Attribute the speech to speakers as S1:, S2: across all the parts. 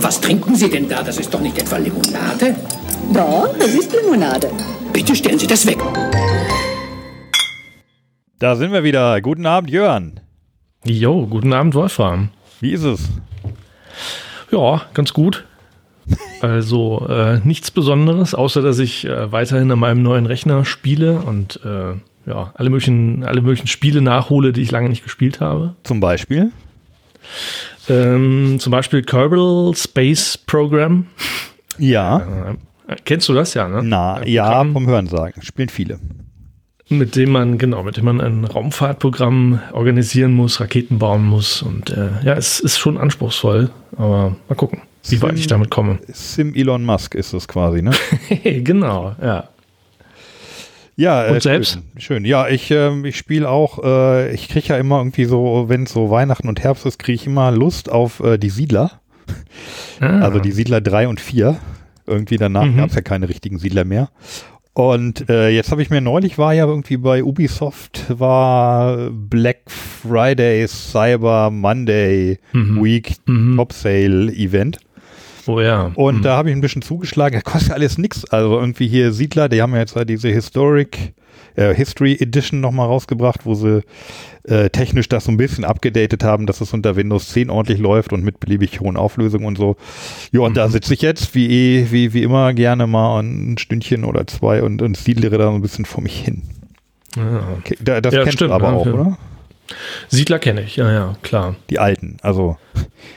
S1: Was trinken Sie denn da? Das ist doch nicht etwa Limonade?
S2: Doch, das ist Limonade.
S1: Bitte stellen Sie das weg.
S3: Da sind wir wieder. Guten Abend, Jörn.
S4: Jo, guten Abend, Wolfram.
S3: Wie ist es?
S4: Ja, ganz gut. Also äh, nichts Besonderes, außer dass ich äh, weiterhin an meinem neuen Rechner spiele und äh, ja, alle möglichen, alle möglichen Spiele nachhole, die ich lange nicht gespielt habe.
S3: Zum Beispiel?
S4: Ähm, zum Beispiel Kerbal Space Program.
S3: Ja.
S4: Äh, kennst du das ja, ne?
S3: Na, ja, vom Hörensagen. Spielen viele.
S4: Mit dem man, genau, mit dem man ein Raumfahrtprogramm organisieren muss, Raketen bauen muss. Und äh, ja, es ist schon anspruchsvoll, aber mal gucken, wie weit ich damit komme.
S3: Sim Elon Musk ist es quasi, ne?
S4: genau, ja.
S3: Ja, äh,
S4: Und selbst?
S3: Schön, schön. Ja, ich, ähm, ich spiele auch, äh, ich kriege ja immer irgendwie so, wenn es so Weihnachten und Herbst ist, kriege ich immer Lust auf äh, die Siedler.
S4: Ah.
S3: Also die Siedler 3 und 4. Irgendwie danach
S4: Mhm.
S3: gab es ja keine richtigen Siedler mehr. Und äh, jetzt habe ich mir neulich war ja irgendwie bei Ubisoft war Black Friday, Cyber Monday
S4: Mhm.
S3: Week
S4: Mhm.
S3: Top Sale Event.
S4: Oh ja.
S3: Und
S4: Mhm.
S3: da habe ich ein bisschen zugeschlagen. Das kostet alles nix. Also irgendwie hier Siedler, die haben ja jetzt halt diese Historic, äh, History Edition nochmal rausgebracht, wo sie äh, technisch das so ein bisschen abgedatet haben, dass es unter Windows 10 ordentlich läuft und mit beliebig hohen Auflösungen und so. Ja, und da sitze ich jetzt wie, eh, wie, wie immer gerne mal ein Stündchen oder zwei und, und siedlere da so ein bisschen vor mich hin.
S4: ja.
S3: Okay, da, das
S4: Ja,
S3: kennst
S4: stimmt,
S3: du aber
S4: ne?
S3: auch,
S4: Ja.
S3: oder?
S4: Siedler kenne ich, ja, ja, klar.
S3: Die alten. Also,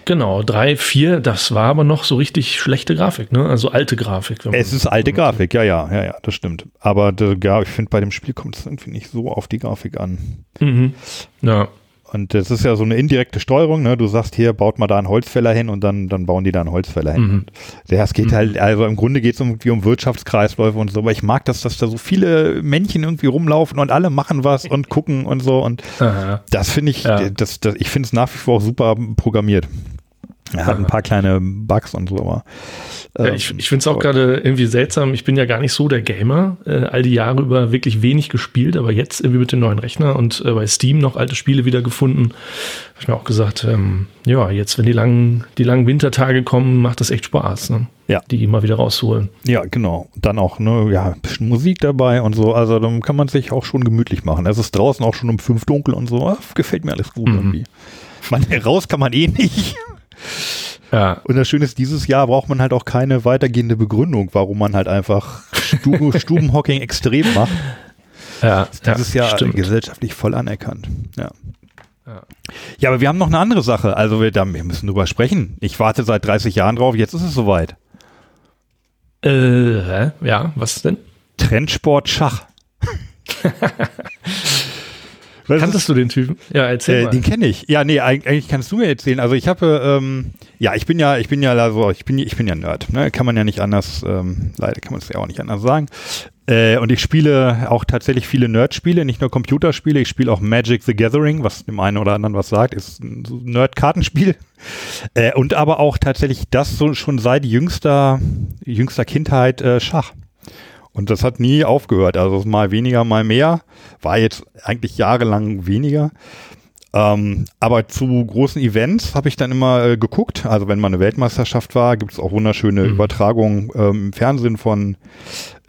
S4: Genau, drei, vier, das war aber noch so richtig schlechte Grafik, ne? Also alte Grafik.
S3: es ist alte Grafik, ja, ja, ja, ja, das stimmt. Aber ja, ich finde, bei dem Spiel kommt es irgendwie nicht so auf die Grafik an.
S4: Mhm. Ja,
S3: Und das ist ja so eine indirekte Steuerung, ne? Du sagst hier, baut mal da einen Holzfäller hin und dann, dann bauen die da einen Holzfäller hin.
S4: Mhm.
S3: Ja, es geht halt, also im Grunde geht es irgendwie um Wirtschaftskreisläufe und so, aber ich mag das, dass da so viele Männchen irgendwie rumlaufen und alle machen was und gucken und so und
S4: Aha.
S3: das finde ich,
S4: Ja.
S3: das, das, ich finde es nach wie vor auch super programmiert. Er hat ein paar kleine Bugs und so, aber
S4: Ja,
S3: ähm,
S4: ich ich finde es auch gerade irgendwie seltsam. Ich bin ja gar nicht so der Gamer. Äh, all die Jahre über wirklich wenig gespielt, aber jetzt irgendwie mit dem neuen Rechner und äh, bei Steam noch alte Spiele wieder gefunden. Habe ich mir auch gesagt, ähm, ja, jetzt, wenn die langen, die langen Wintertage kommen, macht das echt Spaß, ne?
S3: Ja.
S4: Die mal wieder rausholen.
S3: Ja, genau. Dann auch, ne, ja, ein bisschen Musik dabei und so. Also dann kann man sich auch schon gemütlich machen. Es ist draußen auch schon um fünf dunkel und so. Ah, gefällt mir alles gut
S4: Mhm.
S3: irgendwie. Man, raus kann man eh nicht.
S4: Ja,
S3: Und das Schöne ist, dieses Jahr braucht man halt auch keine weitergehende Begründung, warum man halt einfach Stu Stubenhocking extrem macht.
S4: ja,
S3: Dieses
S4: ja,
S3: Jahr
S4: stimmt.
S3: gesellschaftlich voll anerkannt. Ja.
S4: Ja.
S3: Ja, aber wir haben noch eine andere Sache. Also wir, da, wir müssen drüber sprechen. Ich warte seit 30 Jahren drauf. Jetzt ist es soweit.
S4: Äh, ja, was denn?
S3: Trendsport Schach.
S4: Kanntest du den Typen? Ja, erzähl
S3: Äh,
S4: mal.
S3: den kenne ich. Ja, nee, eig- eigentlich kannst du mir erzählen. Also ich habe, ähm, ja, ich bin ja, ich bin ja also, ich bin, ich bin ja Nerd. Ne? Kann man ja nicht anders, ähm, leider kann man es ja auch nicht anders sagen. Äh, und ich spiele auch tatsächlich viele Nerd-Spiele, nicht nur Computerspiele. Ich spiele auch Magic the Gathering, was dem einen oder anderen was sagt, ist ein Nerd-Kartenspiel. Äh, und aber auch tatsächlich das so schon seit jüngster, jüngster Kindheit äh, Schach. Und das hat nie aufgehört. Also mal weniger, mal mehr. War jetzt eigentlich jahrelang weniger. Ähm, aber zu großen Events habe ich dann immer äh, geguckt. Also wenn mal eine Weltmeisterschaft war, gibt es auch wunderschöne
S4: Mhm.
S3: Übertragungen ähm, im Fernsehen von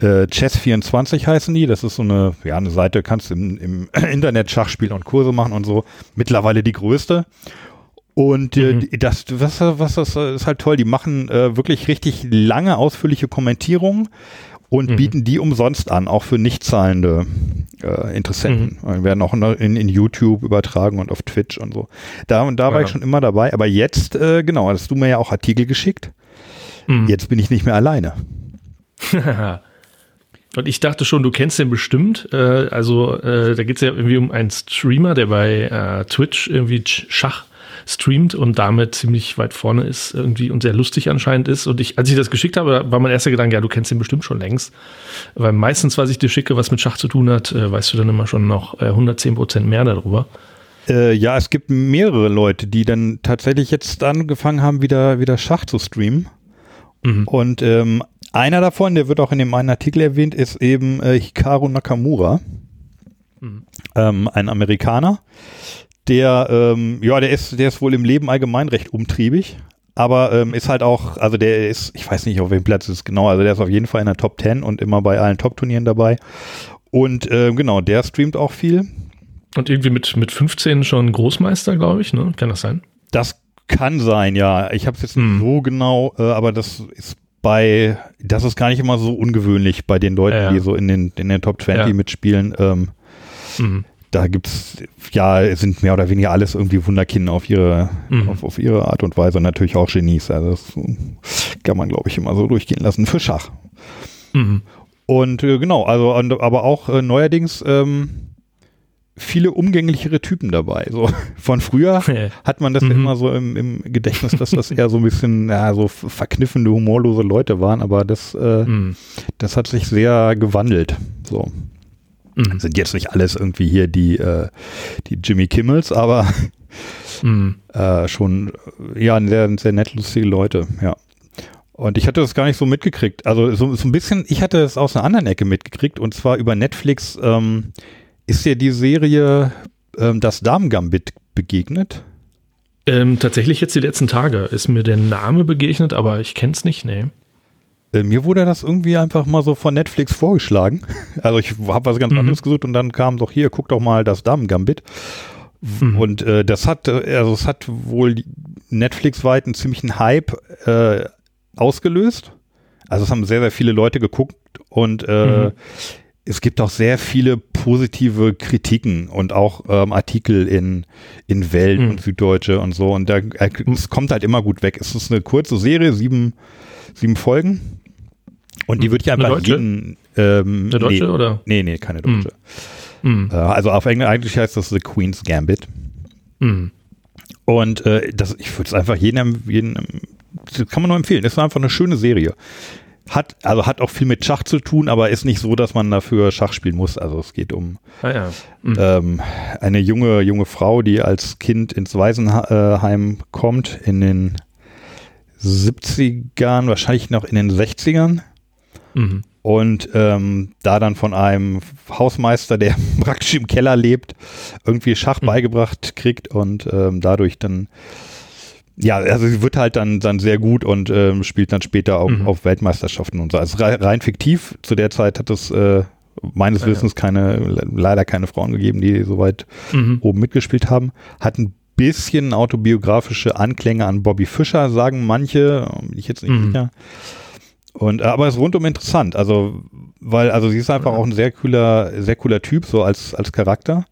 S3: äh, Chess24 heißen die. Das ist so eine, ja, eine Seite, kannst im, im Internet Schach spielen und Kurse machen und so. Mittlerweile die größte. Und äh,
S4: Mhm.
S3: das, was, was das ist halt toll. Die machen äh, wirklich richtig lange, ausführliche Kommentierungen und
S4: Mhm.
S3: bieten die umsonst an, auch für nicht zahlende äh, Interessenten. Die werden auch in, in, YouTube übertragen und auf Twitch und so. Da und da war
S4: Ja.
S3: ich schon immer dabei. Aber jetzt, äh, genau, hast du mir ja auch Artikel geschickt.
S4: Mhm.
S3: Jetzt bin ich nicht mehr alleine.
S4: Und ich dachte schon, du kennst den bestimmt. Äh, also äh, da geht es ja irgendwie um einen Streamer, der bei äh, Twitch irgendwie Sch- Schach streamt und damit ziemlich weit vorne ist irgendwie und sehr lustig anscheinend ist. Und ich, als ich das geschickt habe, war mein erster Gedanke, ja, du kennst den bestimmt schon längst. Weil meistens, was ich dir schicke, was mit Schach zu tun hat, äh, weißt du dann immer schon noch äh, 110 Prozent mehr darüber.
S3: Äh, ja, es gibt mehrere Leute, die dann tatsächlich jetzt angefangen haben, wieder, wieder Schach zu streamen.
S4: Mhm.
S3: Und ähm, einer davon, der wird auch in dem einen Artikel erwähnt, ist eben äh, Hikaru Nakamura,
S4: Mhm.
S3: ähm, ein Amerikaner, der, ähm, ja, der ist, der ist wohl im Leben allgemein recht umtriebig, aber ähm, ist halt auch, also der ist, ich weiß nicht, auf welchem Platz es ist genau, also der ist auf jeden Fall in der Top 10 und immer bei allen Top-Turnieren dabei. Und äh, genau, der streamt auch viel.
S4: Und irgendwie mit, mit 15 schon Großmeister, glaube ich, ne? Kann das sein?
S3: Das kann sein, ja. Ich habe es jetzt nicht
S4: Hm.
S3: so genau, äh, aber das ist bei, das ist gar nicht immer so ungewöhnlich bei den Leuten,
S4: Ja, ja.
S3: die so in den, in den Top 20
S4: Ja.
S3: mitspielen. Ähm,
S4: Mhm.
S3: Da gibt's ja, es sind mehr oder weniger alles irgendwie Wunderkinder auf ihre,
S4: Mhm.
S3: auf, auf ihre Art und Weise. Und natürlich auch Genies. Also das kann man, glaube ich, immer so durchgehen lassen für Schach.
S4: Mhm.
S3: Und äh, genau, also und, aber auch äh, neuerdings ähm, viele umgänglichere Typen dabei. So von früher hat man das ja
S4: Mhm.
S3: immer so im, im Gedächtnis, dass das eher so ein bisschen ja, so verkniffende, humorlose Leute waren, aber das, äh,
S4: Mhm.
S3: das hat sich sehr gewandelt. So
S4: Mhm.
S3: sind jetzt nicht alles irgendwie hier die, äh, die Jimmy Kimmels, aber
S4: Mhm.
S3: äh, schon ja sehr, sehr nett lustige Leute, ja. Und ich hatte das gar nicht so mitgekriegt. Also so, so ein bisschen, ich hatte es aus einer anderen Ecke mitgekriegt und zwar über Netflix ähm, ist dir die Serie ähm, Das Damen-Gambit begegnet.
S4: Ähm, tatsächlich jetzt die letzten Tage ist mir der Name begegnet, aber ich kenne es nicht, nee.
S3: Äh, mir wurde das irgendwie einfach mal so von Netflix vorgeschlagen. Also ich habe was ganz
S4: Mhm.
S3: anderes gesucht und dann kam doch hier, guck doch mal das Damen-Gambit.
S4: Mhm.
S3: Und äh, das hat, äh, also es hat wohl Netflix-weit einen ziemlichen Hype äh, ausgelöst. Also es haben sehr, sehr viele Leute geguckt und äh,
S4: Mhm.
S3: es gibt auch sehr viele positive Kritiken und auch ähm, Artikel in, in Welt
S4: Mhm.
S3: und Süddeutsche und so. Und da, äh, es kommt halt immer gut weg. Es ist eine kurze Serie, sieben, sieben Folgen. Und die würde ich
S4: Eine
S3: einfach
S4: deutsche?
S3: jeden. Ähm,
S4: Der Deutsche
S3: nee,
S4: oder?
S3: Nee, nee, keine deutsche.
S4: Mhm.
S3: Äh, also auf Englisch eigentlich heißt das The Queen's Gambit.
S4: Mhm.
S3: Und äh, das, ich würde es einfach jedem, jedem, das kann man nur empfehlen. Ist einfach eine schöne Serie. Hat, also hat auch viel mit Schach zu tun, aber ist nicht so, dass man dafür Schach spielen muss. Also es geht um
S4: Ah ja. Mhm.
S3: ähm, eine junge, junge Frau, die als Kind ins Waisenheim kommt in den 70ern, wahrscheinlich noch in den 60ern.
S4: Mhm.
S3: Und ähm, da dann von einem Hausmeister, der praktisch im Keller lebt, irgendwie Schach
S4: Mhm.
S3: beigebracht kriegt und ähm, dadurch dann, ja, also sie wird halt dann, dann sehr gut und ähm, spielt dann später auf,
S4: Mhm.
S3: auf Weltmeisterschaften und so. Also rein, fiktiv. Zu der Zeit hat es äh, meines
S4: ja.
S3: Wissens keine, le- leider keine Frauen gegeben, die so weit
S4: Mhm.
S3: oben mitgespielt haben. Hat ein bisschen autobiografische Anklänge an Bobby Fischer, sagen manche, bin ich jetzt nicht
S4: Mhm.
S3: Und äh, aber es ist rundum interessant, also weil also sie ist einfach auch ein sehr cooler, sehr cooler Typ so als als Charakter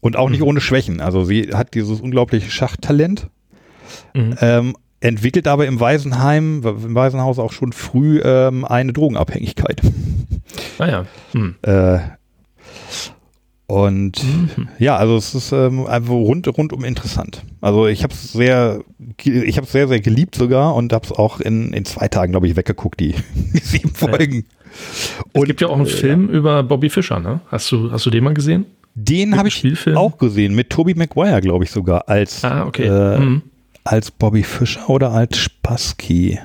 S3: und auch nicht
S4: Mhm.
S3: ohne Schwächen. Also sie hat dieses unglaubliche Schachtalent,
S4: Mhm.
S3: ähm, entwickelt aber im Waisenheim, im Waisenhaus auch schon früh ähm, eine Drogenabhängigkeit.
S4: Ah ja. Mhm.
S3: Äh, und
S4: Mhm.
S3: ja, also es ist ähm, einfach rund, rundum interessant. Also ich habe es sehr, ich habe es sehr, sehr geliebt sogar und habe es auch in, in zwei Tagen, glaube ich, weggeguckt, die, die sieben Folgen.
S4: Es gibt ja auch einen Film über Bobby Fischer, ne? Hast du, hast du den mal gesehen?
S3: Den habe ich
S4: Spielfilm?
S3: auch gesehen, mit Tobey Maguire, glaube ich sogar, als,
S4: Ah, okay.
S3: äh,
S4: Mhm.
S3: als Bobby Fischer oder als Spassky.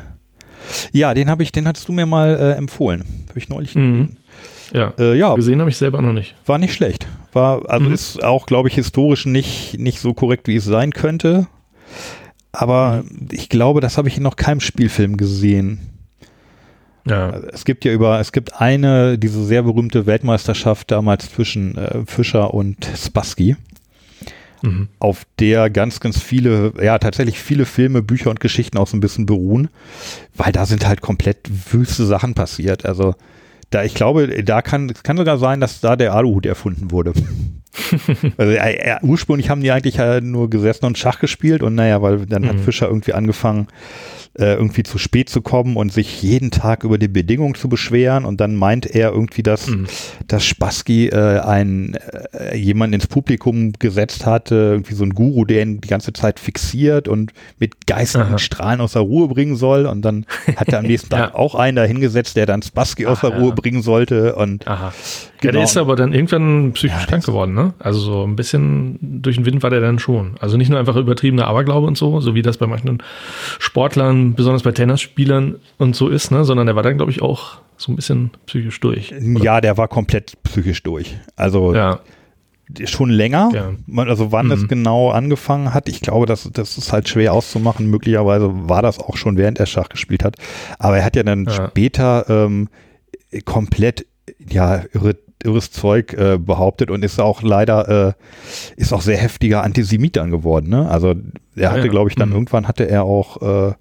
S3: Ja, den habe ich, den hattest du mir mal äh, empfohlen. Habe ich neulich.
S4: Mhm. Ja.
S3: Äh, ja,
S4: Gesehen habe ich selber noch nicht.
S3: war nicht schlecht. War, also
S4: Mhm.
S3: ist auch, glaube ich, historisch nicht, nicht so korrekt, wie es sein könnte. Aber
S4: Mhm.
S3: ich glaube, das habe ich in noch keinem Spielfilm gesehen.
S4: Ja.
S3: Es gibt ja über, es gibt eine, diese sehr berühmte Weltmeisterschaft damals zwischen äh, Fischer und Spassky,
S4: Mhm.
S3: auf der ganz, ganz viele, ja, tatsächlich viele Filme, Bücher und Geschichten auch so ein bisschen beruhen, weil da sind halt komplett wüste Sachen passiert. Also, da, ich glaube, da kann, es kann sogar sein, dass da der Aluhut erfunden wurde. also, äh, ursprünglich haben die eigentlich äh, nur gesessen und Schach gespielt und naja, weil dann hat
S4: Mhm.
S3: Fischer irgendwie angefangen, äh, irgendwie zu spät zu kommen und sich jeden Tag über die Bedingungen zu beschweren und dann meint er irgendwie, dass,
S4: Mhm.
S3: dass Spassky äh, ein, äh, jemand ins Publikum gesetzt hatte, irgendwie so ein Guru, der ihn die ganze Zeit fixiert und mit geistigen. Strahlen aus der Ruhe bringen soll und dann hat er am nächsten Tag
S4: Ja.
S3: auch einen da hingesetzt, der dann Spassky aus
S4: Ah,
S3: der Ruhe
S4: ja.
S3: bringen sollte und
S4: Aha. Ja,
S3: Genau.
S4: der ist aber dann irgendwann psychisch
S3: Ja,
S4: krank geworden, ne? Also so ein bisschen durch den Wind war der dann schon. Also nicht nur einfach übertriebener Aberglaube und so, so wie das bei manchen Sportlern, besonders bei Tennisspielern und so ist, ne? Sondern der war dann, glaube ich, auch so ein bisschen psychisch durch.
S3: ja, der war komplett psychisch durch. Also
S4: Ja.
S3: schon länger.
S4: Ja.
S3: Also wann es
S4: Mhm.
S3: genau angefangen hat, ich glaube, das, das ist halt schwer auszumachen. Möglicherweise war das auch schon, während er Schach gespielt hat. Aber er hat ja dann
S4: Ja.
S3: später ähm, komplett ja irre, irres Zeug äh, behauptet und ist auch leider äh, ist auch sehr heftiger Antisemit dann geworden. Ne? Also er hatte,
S4: ja.
S3: glaube ich, dann
S4: Mhm.
S3: irgendwann hatte er auch äh,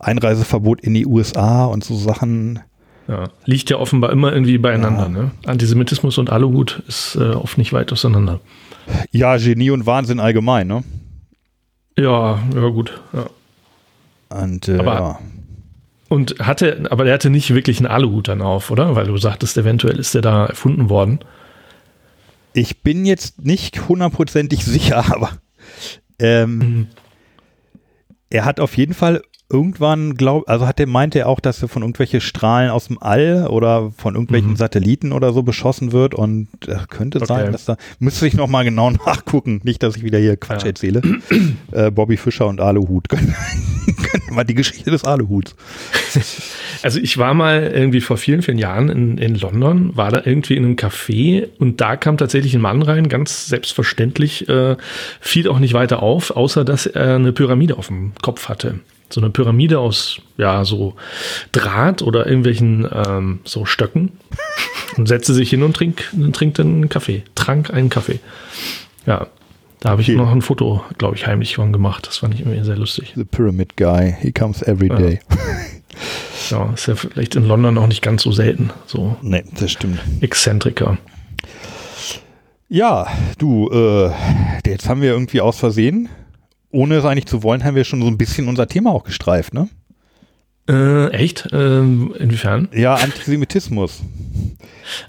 S3: Einreiseverbot in die USA und so Sachen.
S4: Ja. Liegt ja offenbar immer irgendwie beieinander.
S3: Ja.
S4: Ne? Antisemitismus und Aluhut ist äh, oft nicht weit auseinander.
S3: Ja, Genie und Wahnsinn allgemein. Ne?
S4: Ja, ja gut. Ja.
S3: Und äh,
S4: Aber-
S3: ja.
S4: Und hatte, aber der hatte nicht wirklich einen Aluhut dann auf, oder? Weil du sagtest, eventuell ist der da erfunden worden.
S3: Ich bin jetzt nicht hundertprozentig sicher, aber ähm,
S4: Mhm.
S3: er hat auf jeden Fall irgendwann, glaub, also hat er meinte er auch, dass er von irgendwelche Strahlen aus dem All oder von irgendwelchen
S4: Mhm.
S3: Satelliten oder so beschossen wird und äh, könnte
S4: Okay.
S3: sein, dass da müsste ich noch mal genau nachgucken, nicht, dass ich wieder hier Quatsch
S4: Ja.
S3: erzähle. äh, Bobby Fischer und Aluhut können, können mal die Geschichte des Aluhuts.
S4: Also ich war mal irgendwie vor vielen, vielen Jahren in, in London, war da irgendwie in einem Café und da kam tatsächlich ein Mann rein, ganz selbstverständlich, äh, fiel auch nicht weiter auf, außer dass er eine Pyramide auf dem Kopf hatte. So eine Pyramide aus, ja, so Draht oder irgendwelchen ähm, so Stöcken und setzte sich hin und trink, trinkt einen Kaffee, trank einen Kaffee. Ja, da habe ich
S3: Okay.
S4: noch ein Foto, glaube ich, heimlich von gemacht. Das fand ich irgendwie sehr lustig.
S3: The Pyramid Guy, he comes every
S4: Ja.
S3: day.
S4: Ja, ist ja vielleicht in London auch nicht ganz so selten, so
S3: Nee, das stimmt.
S4: Exzentriker.
S3: Ja, du, äh, jetzt haben wir irgendwie aus Versehen, ohne es eigentlich zu wollen, haben wir schon so ein bisschen unser Thema auch gestreift, ne?
S4: Äh, echt? Ähm, inwiefern?
S3: Ja, Antisemitismus.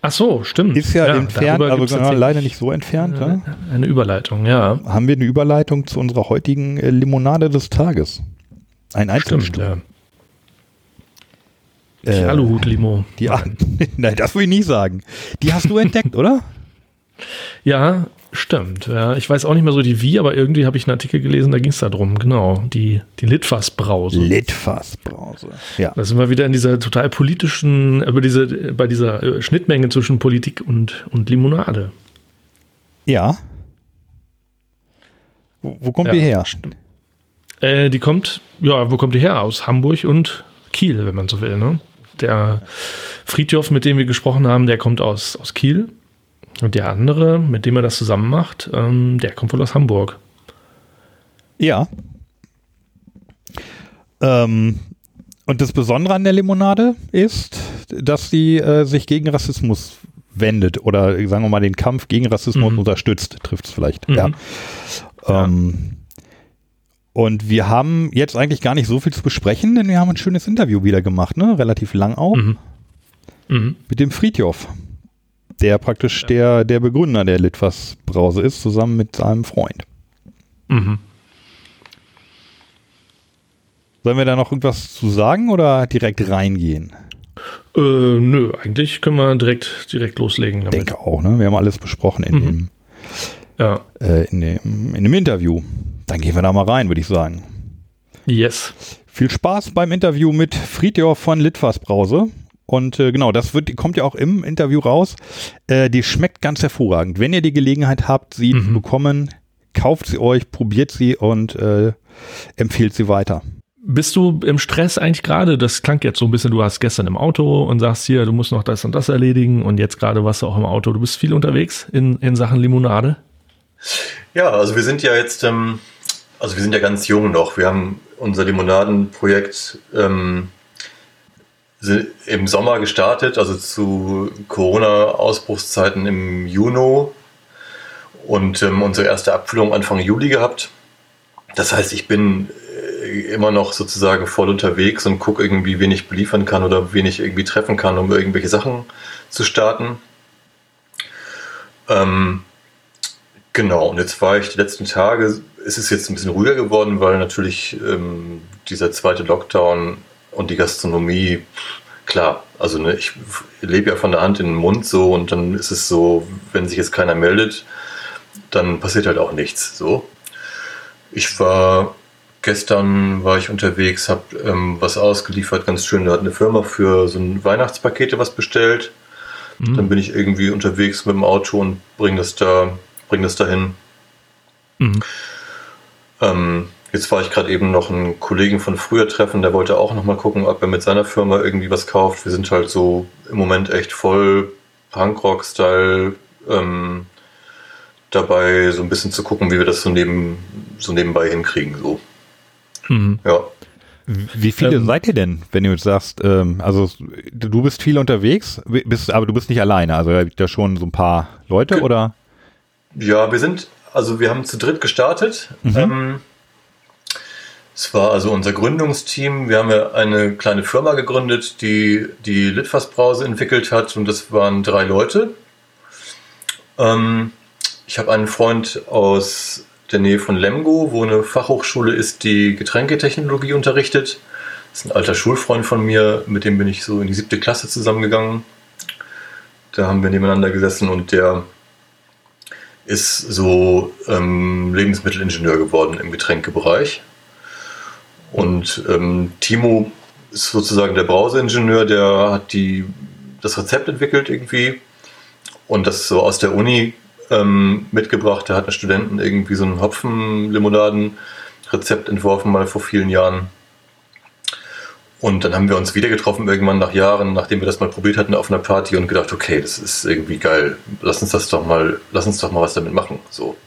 S4: Ach so, stimmt.
S3: Ist ja, entfernt,
S4: darüber
S3: aber
S4: gibt's
S3: genau, leider nicht so entfernt.
S4: äh,
S3: Ne?
S4: Eine Überleitung, ja.
S3: Haben wir eine Überleitung zu unserer heutigen äh, Limonade des Tages. Ein
S4: Stimmt,
S3: Einzelstück.
S4: ja.
S3: Äh,
S4: Die Aluhut-Limo.
S3: Die, nein, das will ich nicht sagen. Die hast du entdeckt, oder?
S4: Ja, stimmt. Ja, ich weiß auch nicht mehr so die wie, aber irgendwie habe ich einen Artikel gelesen, da ging es da drum. Genau, die, die Litfaß-Brause.
S3: Litfaßbrause. Ja.
S4: Da sind wir wieder in dieser total politischen, über diese, bei dieser äh, Schnittmenge zwischen Politik und, und Limonade.
S3: Ja. Wo, wo kommt
S4: Ja,
S3: die her?
S4: Äh, die kommt, ja, wo kommt die her? Aus Hamburg und Kiel, wenn man so will. Ne? Der Friedhof, mit dem wir gesprochen haben, der kommt aus, aus Kiel. Und der andere, mit dem er das zusammen macht, ähm, der kommt wohl aus Hamburg.
S3: Ja. Ähm, und das Besondere an der Limonade ist, dass sie äh, sich gegen Rassismus wendet oder sagen wir mal den Kampf gegen Rassismus
S4: Mhm.
S3: unterstützt, trifft es vielleicht.
S4: Mhm.
S3: Ja.
S4: Ja.
S3: Ähm, und wir haben jetzt eigentlich gar nicht so viel zu besprechen, denn wir haben ein schönes Interview wieder gemacht, ne? Relativ lang auch,
S4: Mhm. Mhm.
S3: mit dem Friedhof, der praktisch der, der Begründer der Litwas Brause ist, zusammen mit seinem Freund.
S4: Mhm.
S3: Sollen wir da noch irgendwas zu sagen oder direkt reingehen?
S4: Äh, nö, eigentlich können wir direkt, direkt loslegen
S3: Ich
S4: damit.
S3: denke auch, ne? Wir haben alles besprochen in,
S4: Mhm.
S3: dem,
S4: Ja.
S3: äh, in, dem, in dem Interview. Dann gehen wir da mal rein, würde ich sagen.
S4: Yes.
S3: Viel Spaß beim Interview mit Friedhof von Litfaß Brause. Und äh, genau, das wird, kommt ja auch im Interview raus. Äh, die schmeckt ganz hervorragend. Wenn ihr die Gelegenheit habt, sie
S4: Mhm.
S3: zu bekommen, kauft sie euch, probiert sie und äh, empfiehlt sie weiter.
S4: Bist du im Stress eigentlich gerade? Das klang jetzt so ein bisschen, du warst gestern im Auto und sagst hier, du musst noch das und das erledigen und jetzt gerade warst du auch im Auto. Du bist viel unterwegs in, in Sachen Limonade.
S5: Ja, also wir sind ja jetzt, ähm, also wir sind ja ganz jung noch. Wir haben unser Limonadenprojekt ähm, im Sommer gestartet, also zu Corona-Ausbruchszeiten im Juni und ähm, unsere erste Abfüllung Anfang Juli gehabt. Das heißt, ich bin äh, immer noch sozusagen voll unterwegs und gucke irgendwie, wen ich beliefern kann oder wen ich irgendwie treffen kann, um irgendwelche Sachen zu starten. Ähm, Genau, und jetzt war ich die letzten Tage, es ist jetzt ein bisschen ruhiger geworden, weil natürlich ähm, dieser zweite Lockdown und die Gastronomie, klar, also ne, ich lebe ja von der Hand in den Mund so und dann ist es so, wenn sich jetzt keiner meldet, dann passiert halt auch nichts so. Ich war gestern war ich unterwegs, habe ähm, was ausgeliefert, ganz schön, da hat eine Firma für so ein Weihnachtspakete was bestellt.
S4: Mhm.
S5: Dann bin ich irgendwie unterwegs mit dem Auto und bringe das da bringe das dahin. Mhm. Ähm, jetzt war ich gerade eben noch einen Kollegen von früher treffen, der wollte auch noch mal gucken, ob er mit seiner Firma irgendwie was kauft. Wir sind halt so im Moment echt voll Punkrock-Style ähm, dabei, so ein bisschen zu gucken, wie wir das so, neben, so nebenbei hinkriegen. So. Mhm.
S3: Ja. Wie viele ähm, seid ihr denn, wenn du jetzt sagst, ähm, also du bist viel unterwegs, bist, aber du bist nicht alleine, also da gibt ja schon so ein paar Leute oder?
S5: Ja, wir sind, also wir haben zu dritt gestartet. Mhm. Ähm, es war also unser Gründungsteam. Wir haben ja eine kleine Firma gegründet, die die Litfaß-Brause entwickelt hat und das waren drei Leute. Ähm, ich habe einen Freund aus der Nähe von Lemgo, wo eine Fachhochschule ist, die Getränketechnologie unterrichtet. Das ist ein alter Schulfreund von mir, mit dem bin ich so in die siebte Klasse zusammengegangen. Da haben wir nebeneinander gesessen und der ist so ähm, Lebensmittelingenieur geworden im Getränkebereich. Und ähm, Timo ist sozusagen der Brauseingenieur, der hat die, das Rezept entwickelt irgendwie und das so aus der Uni ähm, mitgebracht. Da hatten Studenten irgendwie so ein Hopfenlimonaden-Rezept entworfen, mal vor vielen Jahren. Und dann haben wir uns wieder getroffen, irgendwann nach Jahren, nachdem wir das mal probiert hatten auf einer Party und gedacht, okay, das ist irgendwie geil. Lass uns das doch mal, lass uns doch mal was damit machen. So.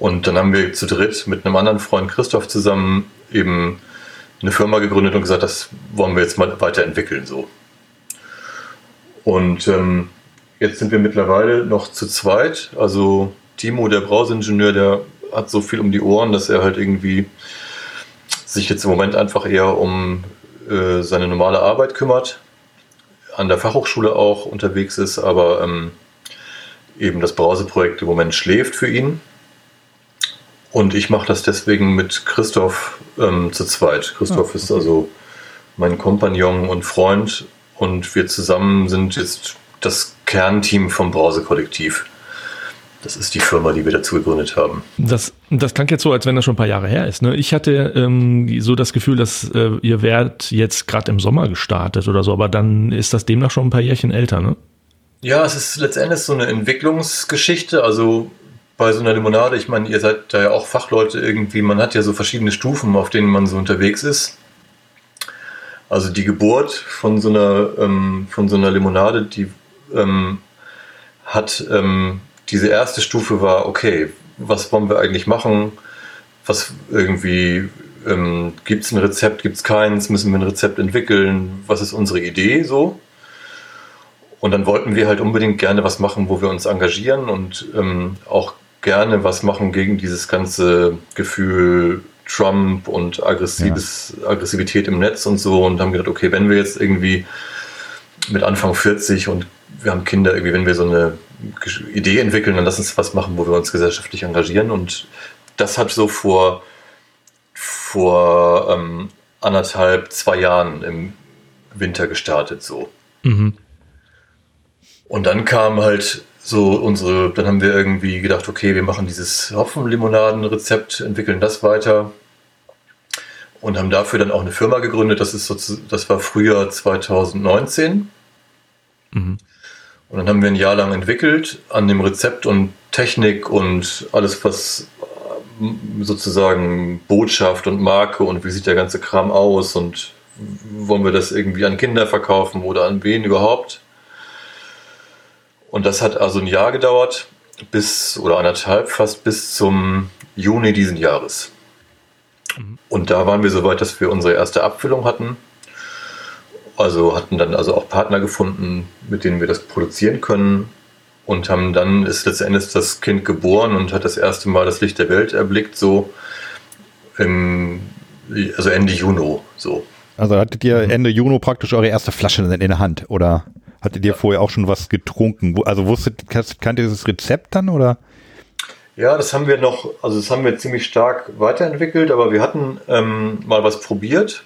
S5: Und dann haben wir zu dritt mit einem anderen Freund Christoph zusammen eben eine Firma gegründet und gesagt, das wollen wir jetzt mal weiterentwickeln. So. Und ähm, Jetzt sind wir mittlerweile noch zu zweit. Also Timo, der Brausingenieur, der hat so viel um die Ohren, dass er halt irgendwie sich jetzt im Moment einfach eher um äh, seine normale Arbeit kümmert. An der Fachhochschule auch unterwegs ist, aber ähm, eben das Brauseprojekt im Moment schläft für ihn. Und ich mache das deswegen mit Christoph ähm, zu zweit. Christoph okay. ist also mein Kompagnon und Freund und wir zusammen sind jetzt das Kernteam vom Brause-Kollektiv. Das ist die Firma, die wir dazu gegründet haben.
S4: Das, das klang jetzt so, als wenn das schon ein paar Jahre her ist. Ne? Ich hatte ähm, so das Gefühl, dass äh, ihr werdet jetzt gerade im Sommer gestartet oder so, aber dann ist das demnach schon ein paar Jährchen älter, ne?
S5: Ja, es ist letztendlich so eine Entwicklungsgeschichte. Also bei so einer Limonade, ich meine, ihr seid da ja auch Fachleute irgendwie, man hat ja so verschiedene Stufen, auf denen man so unterwegs ist. Also die Geburt von so einer, ähm, von so einer Limonade, die ähm, hat ähm, diese erste Stufe war, okay, was wollen wir eigentlich machen? Was irgendwie, ähm, gibt es ein Rezept, gibt es keins, müssen wir ein Rezept entwickeln? Was ist unsere Idee so? Und dann wollten wir halt unbedingt gerne was machen, wo wir uns engagieren und ähm, auch gerne was machen gegen dieses ganze Gefühl Trump und aggressives, ja. Aggressivität im Netz und so und haben gedacht, okay, wenn wir jetzt irgendwie mit Anfang 40 und wir haben Kinder, irgendwie, wenn wir so eine Idee entwickeln, dann lass uns was machen, wo wir uns gesellschaftlich engagieren. Und das hat so vor, vor ähm, anderthalb, zwei Jahren im Winter gestartet, so. Mhm. Und dann kam halt so unsere, dann haben wir irgendwie gedacht, okay, wir machen dieses Hopfenlimonaden-Rezept, entwickeln das weiter und haben dafür dann auch eine Firma gegründet. Das ist so, das war Frühjahr 2019. Mhm. Und dann haben wir ein Jahr lang entwickelt an dem Rezept und Technik und alles, was äh, sozusagen Botschaft und Marke und wie sieht der ganze Kram aus und wollen wir das irgendwie an Kinder verkaufen oder an wen überhaupt. Und das hat also ein Jahr gedauert, bis, oder anderthalb fast bis zum Juni diesen Jahres. Mhm. Und da waren wir so weit, dass wir unsere erste Abfüllung hatten also hatten dann also auch Partner gefunden, mit denen wir das produzieren können und haben dann ist letztendlich das Kind geboren und hat das erste Mal das Licht der Welt erblickt, so im, also Ende Juni, so.
S3: Also hattet ihr mhm. Ende Juni praktisch eure erste Flasche in der Hand oder hattet ihr vorher auch schon was getrunken? Also wusstet, kannt ihr dieses Rezept dann oder?
S5: Ja, das haben wir noch, also das haben wir ziemlich stark weiterentwickelt, aber wir hatten ähm, mal was probiert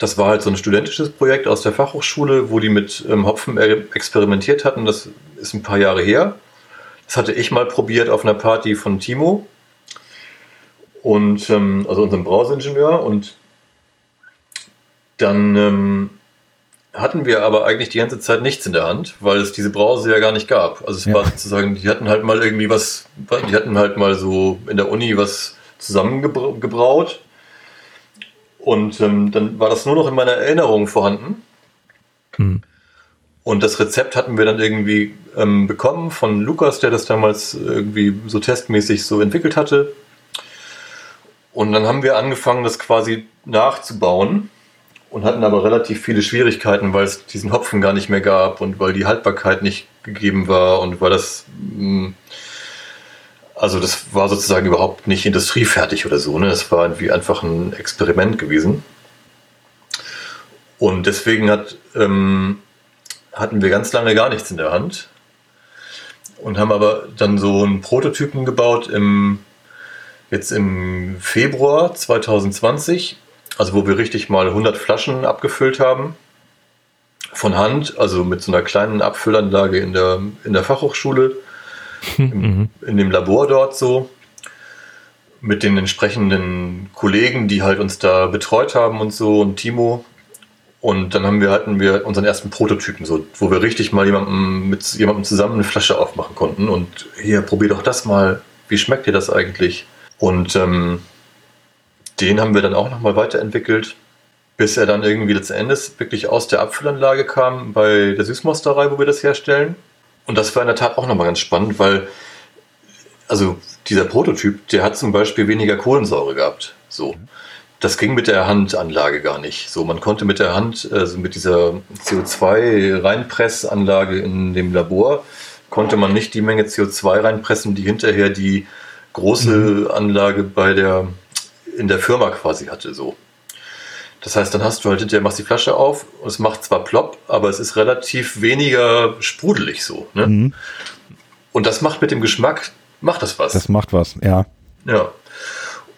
S5: das war halt so ein studentisches Projekt aus der Fachhochschule, wo die mit ähm, Hopfen experimentiert hatten. Das ist ein paar Jahre her. Das hatte ich mal probiert auf einer Party von Timo und ähm, also unserem Brausingenieur und dann ähm, hatten wir aber eigentlich die ganze Zeit nichts in der Hand, weil es diese Brause ja gar nicht gab. Also es ja. war sozusagen, die hatten halt mal irgendwie was, die hatten halt mal so in der Uni was zusammengebraut. Und ähm, dann war das nur noch in meiner Erinnerung vorhanden. Hm. Und das Rezept hatten wir dann irgendwie ähm, bekommen von Lukas, der das damals irgendwie so testmäßig so entwickelt hatte. Und dann haben wir angefangen, das quasi nachzubauen und hatten aber relativ viele Schwierigkeiten, weil es diesen Hopfen gar nicht mehr gab und weil die Haltbarkeit nicht gegeben war und weil das hm, also das war sozusagen überhaupt nicht industriefertig oder so. Ne? Es war irgendwie einfach ein Experiment gewesen. Und deswegen hat, ähm, hatten wir ganz lange gar nichts in der Hand und haben aber dann so einen Prototypen gebaut im, jetzt im Februar 2020 also wo wir richtig mal 100 Flaschen abgefüllt haben von Hand, also mit so einer kleinen Abfüllanlage in der, in der Fachhochschule, im, mhm. in dem Labor dort so, mit den entsprechenden Kollegen, die halt uns da betreut haben und so und Timo. Und dann haben wir, hatten wir unseren ersten Prototypen, so, wo wir richtig mal jemandem, mit jemandem zusammen eine Flasche aufmachen konnten. Und hier, probier doch das mal. Wie schmeckt dir das eigentlich? Und ähm, den haben wir dann auch nochmal weiterentwickelt, bis er dann irgendwie letzten Endes wirklich aus der Abfüllanlage kam bei der Süßmosterei, wo wir das herstellen. Und das war in der Tat auch nochmal ganz spannend, weil also dieser Prototyp, der hat zum Beispiel weniger Kohlensäure gehabt. So. Das ging mit der Handanlage gar nicht. So, man konnte mit der Hand, also mit dieser CO2-Reinpressanlage in dem Labor, konnte man nicht die Menge CO2 reinpressen, die hinterher die große mhm. Anlage bei der in der Firma quasi hatte. So. Das heißt, dann hast du halt hinterher, machst die Flasche auf und es macht zwar plopp, aber es ist relativ weniger sprudelig so. Ne? Mhm. Und das macht mit dem Geschmack, macht das was.
S3: Das macht was, ja.
S5: Ja.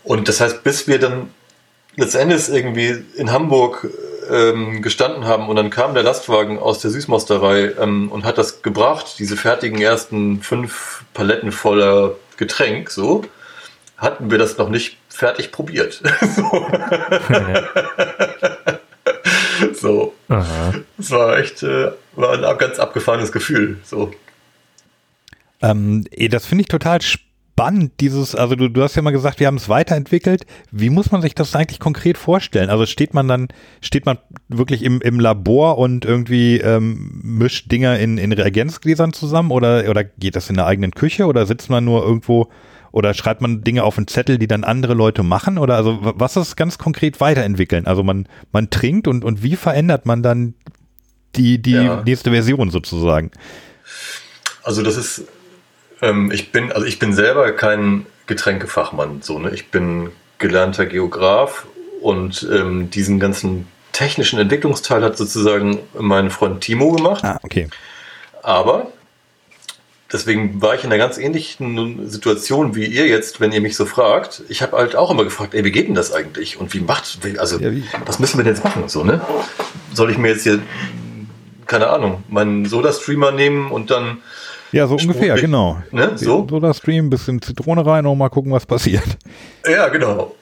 S5: Und das heißt, bis wir dann letztendlich irgendwie in Hamburg ähm, gestanden haben und dann kam der Lastwagen aus der Süßmosterei ähm, und hat das gebracht, diese fertigen ersten fünf Paletten voller Getränk, so, hatten wir das noch nicht fertig probiert. so. so. Es war echt äh, war ein ganz abgefahrenes Gefühl. So.
S3: Ähm, das finde ich total spannend, dieses, also du, du hast ja mal gesagt, wir haben es weiterentwickelt. Wie muss man sich das eigentlich konkret vorstellen? Also steht man dann, steht man wirklich im, im Labor und irgendwie ähm, mischt Dinger in, in Reagenzgläsern zusammen oder, oder geht das in der eigenen Küche oder sitzt man nur irgendwo oder schreibt man Dinge auf einen Zettel, die dann andere Leute machen? Oder also was ist ganz konkret weiterentwickeln? Also man, man trinkt und, und wie verändert man dann die, die ja. nächste Version sozusagen?
S5: Also das ist, ähm, ich bin, also ich bin selber kein Getränkefachmann, so, ne? Ich bin gelernter Geograf und ähm, diesen ganzen technischen Entwicklungsteil hat sozusagen mein Freund Timo gemacht.
S3: Ah, okay.
S5: Aber Deswegen war ich in einer ganz ähnlichen Situation wie ihr jetzt, wenn ihr mich so fragt. Ich habe halt auch immer gefragt, ey, wie geht denn das eigentlich? Und wie macht, also, ja, wie? was müssen wir denn jetzt machen? So, ne? Soll ich mir jetzt hier, keine Ahnung, meinen Soda-Streamer nehmen und dann.
S3: Ja, so ungefähr, genau.
S5: Ne? So?
S3: Soda-Stream, bisschen Zitrone rein und mal gucken, was passiert.
S5: Ja, genau.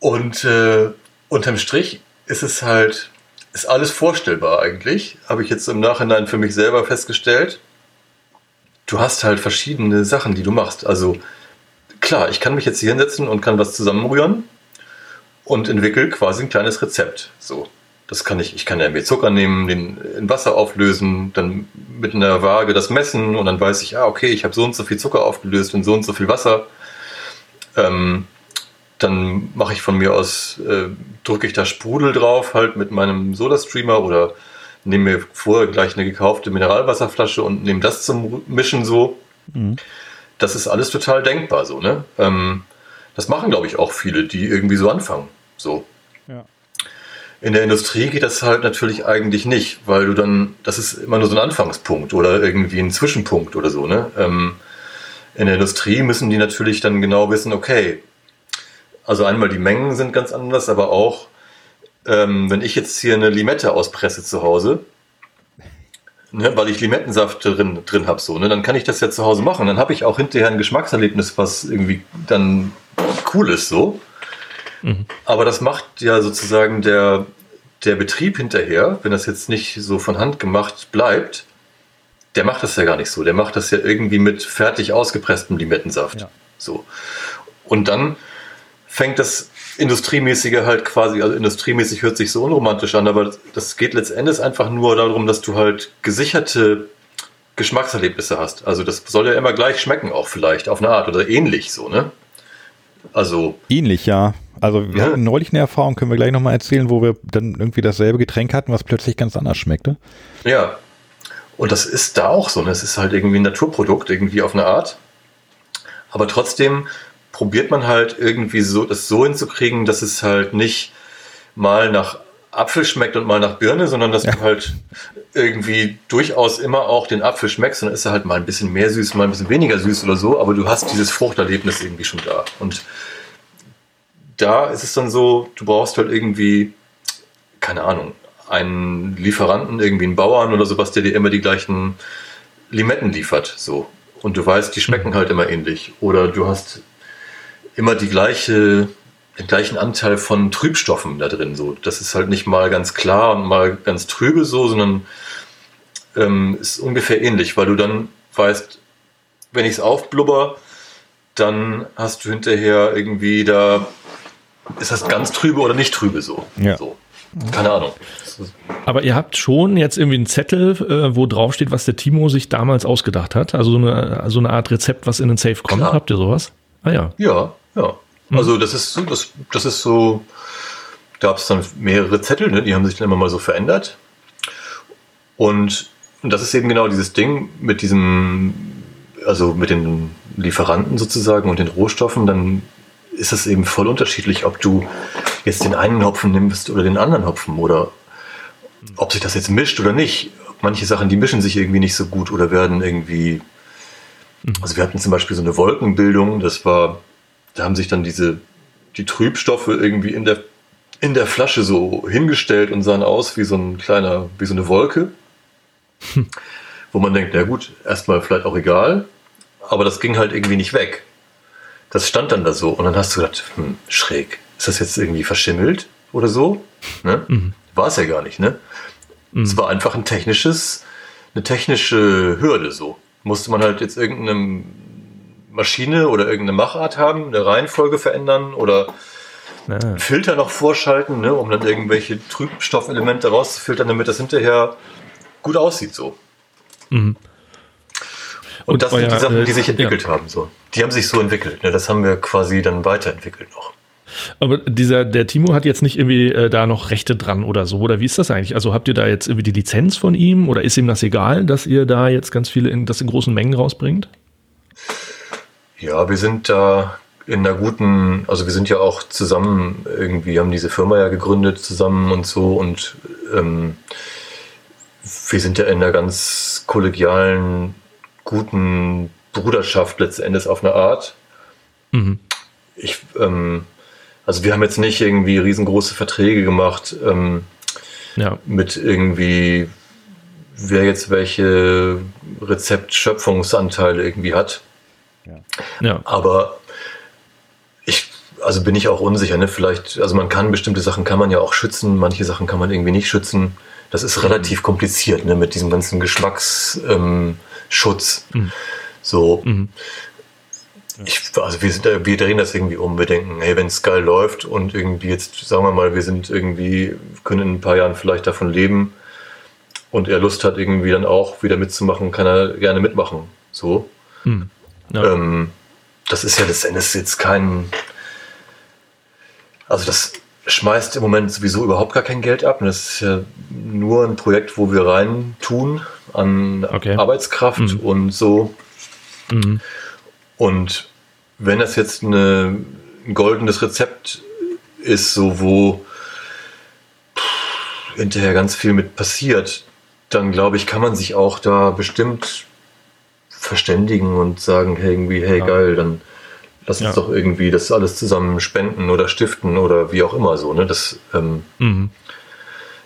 S5: Und äh, unterm Strich ist es halt, ist alles vorstellbar eigentlich. Habe ich jetzt im Nachhinein für mich selber festgestellt du hast halt verschiedene Sachen, die du machst. Also klar, ich kann mich jetzt hier hinsetzen und kann was zusammenrühren und entwickle quasi ein kleines Rezept. So, das kann ich. Ich kann ja mehr Zucker nehmen, den in Wasser auflösen, dann mit einer Waage das messen und dann weiß ich, ah, okay, ich habe so und so viel Zucker aufgelöst und so und so viel Wasser. Ähm, dann mache ich von mir aus, äh, drücke ich da Sprudel drauf, halt mit meinem Soda-Streamer oder nehme mir vorher gleich eine gekaufte Mineralwasserflasche und nehme das zum Mischen so. Mhm. Das ist alles total denkbar so, ne? Ähm, das machen, glaube ich, auch viele, die irgendwie so anfangen. So. Ja. In der Industrie geht das halt natürlich eigentlich nicht, weil du dann, das ist immer nur so ein Anfangspunkt oder irgendwie ein Zwischenpunkt oder so, ne? Ähm, in der Industrie müssen die natürlich dann genau wissen, okay, also einmal die Mengen sind ganz anders, aber auch ähm, wenn ich jetzt hier eine Limette auspresse zu Hause, ne, weil ich Limettensaft drin, drin habe, so, ne, dann kann ich das ja zu Hause machen. Dann habe ich auch hinterher ein Geschmackserlebnis, was irgendwie dann cool ist, so. Mhm. Aber das macht ja sozusagen der, der Betrieb hinterher, wenn das jetzt nicht so von Hand gemacht bleibt, der macht das ja gar nicht so. Der macht das ja irgendwie mit fertig ausgepresstem Limettensaft.
S3: Ja.
S5: So. Und dann fängt das Industriemäßige halt quasi, also industriemäßig hört sich so unromantisch an, aber das geht letztendlich einfach nur darum, dass du halt gesicherte Geschmackserlebnisse hast. Also das soll ja immer gleich schmecken, auch vielleicht, auf eine Art oder ähnlich so, ne? Also.
S3: Ähnlich, ja. Also wir
S5: Ja.
S3: hatten neulich eine Erfahrung, können wir gleich nochmal erzählen, wo wir dann irgendwie dasselbe Getränk hatten, was plötzlich ganz anders schmeckte.
S5: Ja. Und das ist da auch so. Ne? Es ist halt irgendwie ein Naturprodukt, irgendwie auf eine Art. Aber trotzdem probiert man halt irgendwie so, das so hinzukriegen, dass es halt nicht mal nach Apfel schmeckt und mal nach Birne, sondern dass
S3: Ja.
S5: du halt irgendwie durchaus immer auch den Apfel schmeckst und dann ist er halt mal ein bisschen mehr süß, mal ein bisschen weniger süß oder so, aber du hast dieses Fruchterlebnis irgendwie schon da. Und da ist es dann so, du brauchst halt irgendwie, keine Ahnung, einen Lieferanten, irgendwie einen Bauern oder sowas, der dir immer die gleichen Limetten liefert, so. Und du weißt, die schmecken halt immer ähnlich. Oder du hast immer die gleiche, den gleichen Anteil von Trübstoffen da drin, so. Das ist halt nicht mal ganz klar und mal ganz trübe so, sondern ähm, ist ungefähr ähnlich, weil du dann weißt, wenn ich es aufblubber, dann hast du hinterher irgendwie da, ist das ganz trübe oder nicht trübe so.
S3: Ja.
S5: so. Keine Ahnung.
S4: Aber ihr habt schon jetzt irgendwie einen Zettel, äh, wo drauf steht, was der Timo sich damals ausgedacht hat. Also so eine, so eine Art Rezept, was in den Safe kommt.
S5: Klar.
S4: Habt ihr sowas? Ah ja.
S5: Ja, ja. Also das ist so, das, das ist so, da gab es dann mehrere Zettel, ne? die haben sich dann immer mal so verändert. Und, und das ist eben genau dieses Ding mit diesem, also mit den Lieferanten sozusagen und den Rohstoffen, dann ist es eben voll unterschiedlich, ob du jetzt den einen Hopfen nimmst oder den anderen Hopfen oder ob sich das jetzt mischt oder nicht. Manche Sachen, die mischen sich irgendwie nicht so gut oder werden irgendwie. Also wir hatten zum Beispiel so eine Wolkenbildung, das war, da haben sich dann diese, die Trübstoffe irgendwie in der, in der Flasche so hingestellt und sahen aus wie so ein kleiner, wie so eine Wolke. Wo man denkt, na gut, erstmal vielleicht auch egal, aber das ging halt irgendwie nicht weg. Das stand dann da so und dann hast du gedacht, hm, schräg, ist das jetzt irgendwie verschimmelt oder so? Ne? War es ja gar nicht, ne? Es war einfach ein technisches, eine technische Hürde so. Musste man halt jetzt irgendeine Maschine oder irgendeine Machart haben, eine Reihenfolge verändern oder einen Filter noch vorschalten, ne, um dann irgendwelche Trübstoffelemente rauszufiltern, damit das hinterher gut aussieht so.
S4: Mhm.
S5: Und,
S4: Und
S5: das sind die Sachen, die
S4: äh,
S5: sich entwickelt
S4: ja.
S5: haben. So. Die haben sich so entwickelt. Ne? Das haben wir quasi dann weiterentwickelt noch.
S4: Aber dieser, der Timo hat jetzt nicht irgendwie äh, da noch Rechte dran oder so, oder wie ist das eigentlich? Also habt ihr da jetzt irgendwie die Lizenz von ihm oder ist ihm das egal, dass ihr da jetzt ganz viele in, das in großen Mengen rausbringt?
S5: Ja, wir sind da in einer guten, also wir sind ja auch zusammen irgendwie, haben diese Firma ja gegründet zusammen und so und ähm, wir sind ja in einer ganz kollegialen, guten Bruderschaft letzten Endes auf eine Art.
S4: Mhm.
S5: Ich, ähm, also wir haben jetzt nicht irgendwie riesengroße Verträge gemacht ähm,
S4: Ja.
S5: mit irgendwie, wer jetzt welche Rezeptschöpfungsanteile irgendwie hat.
S4: Ja.
S5: Aber ich, also bin ich auch unsicher, ne? Vielleicht, also man kann bestimmte Sachen kann man ja auch schützen, manche Sachen kann man irgendwie nicht schützen. Das ist relativ kompliziert, ne, mit diesem ganzen Geschmacksschutz. Ähm, Schutz. So.
S4: Mhm.
S5: Ich, also wir, sind, wir drehen das irgendwie um. Wir denken, hey, wenn es geil läuft und irgendwie jetzt, sagen wir mal, wir sind irgendwie, können in ein paar Jahren vielleicht davon leben und er Lust hat, irgendwie dann auch wieder mitzumachen, kann er gerne mitmachen. So.
S4: Mhm. Ja.
S5: Ähm, das ist ja letztendlich jetzt kein. Also, das schmeißt im Moment sowieso überhaupt gar kein Geld ab. Das ist ja nur ein Projekt, wo wir rein tun an
S4: Okay.
S5: Arbeitskraft
S4: Mhm.
S5: und so.
S4: Mhm.
S5: Und wenn das jetzt eine, ein goldenes Rezept ist, so wo pff, hinterher ganz viel mit passiert, dann glaube ich, kann man sich auch da bestimmt verständigen und sagen, hey, irgendwie, hey,
S4: Ja.
S5: geil, dann lass uns
S4: Ja.
S5: doch irgendwie das alles zusammen spenden oder stiften oder wie auch immer so. Ne? Das ähm,
S4: Mhm.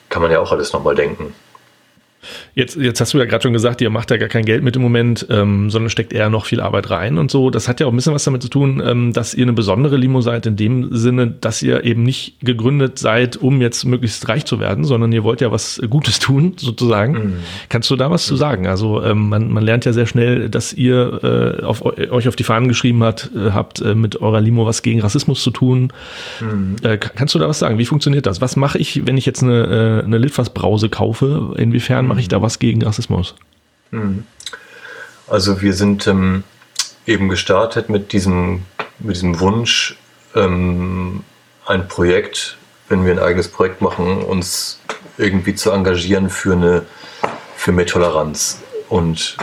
S5: kann man ja auch alles nochmal denken.
S4: Jetzt, jetzt hast du ja gerade schon gesagt, ihr macht ja gar kein Geld mit im Moment, ähm, sondern steckt eher noch viel Arbeit rein und so. Das hat ja auch ein bisschen was damit zu tun, ähm, dass ihr eine besondere Limo seid, in dem Sinne, dass ihr eben nicht gegründet seid, um jetzt möglichst reich zu werden, sondern ihr wollt ja was Gutes tun, sozusagen. Mhm. Kannst du da was mhm. zu sagen? Also ähm, man, man lernt ja sehr schnell, dass ihr äh, auf, euch auf die Fahnen geschrieben hat, äh, habt, äh, mit eurer Limo was gegen Rassismus zu tun. Mhm. Äh, kannst du da was sagen? Wie funktioniert das? Was mache ich, wenn ich jetzt eine, äh, eine Litfaß-Brause kaufe? Inwiefern mache ich da was gegen Rassismus?
S5: Mhm. Also wir sind ähm, eben gestartet mit diesem, mit diesem Wunsch, ähm, ein Projekt, wenn wir ein eigenes Projekt machen, uns irgendwie zu engagieren für eine für mehr Toleranz und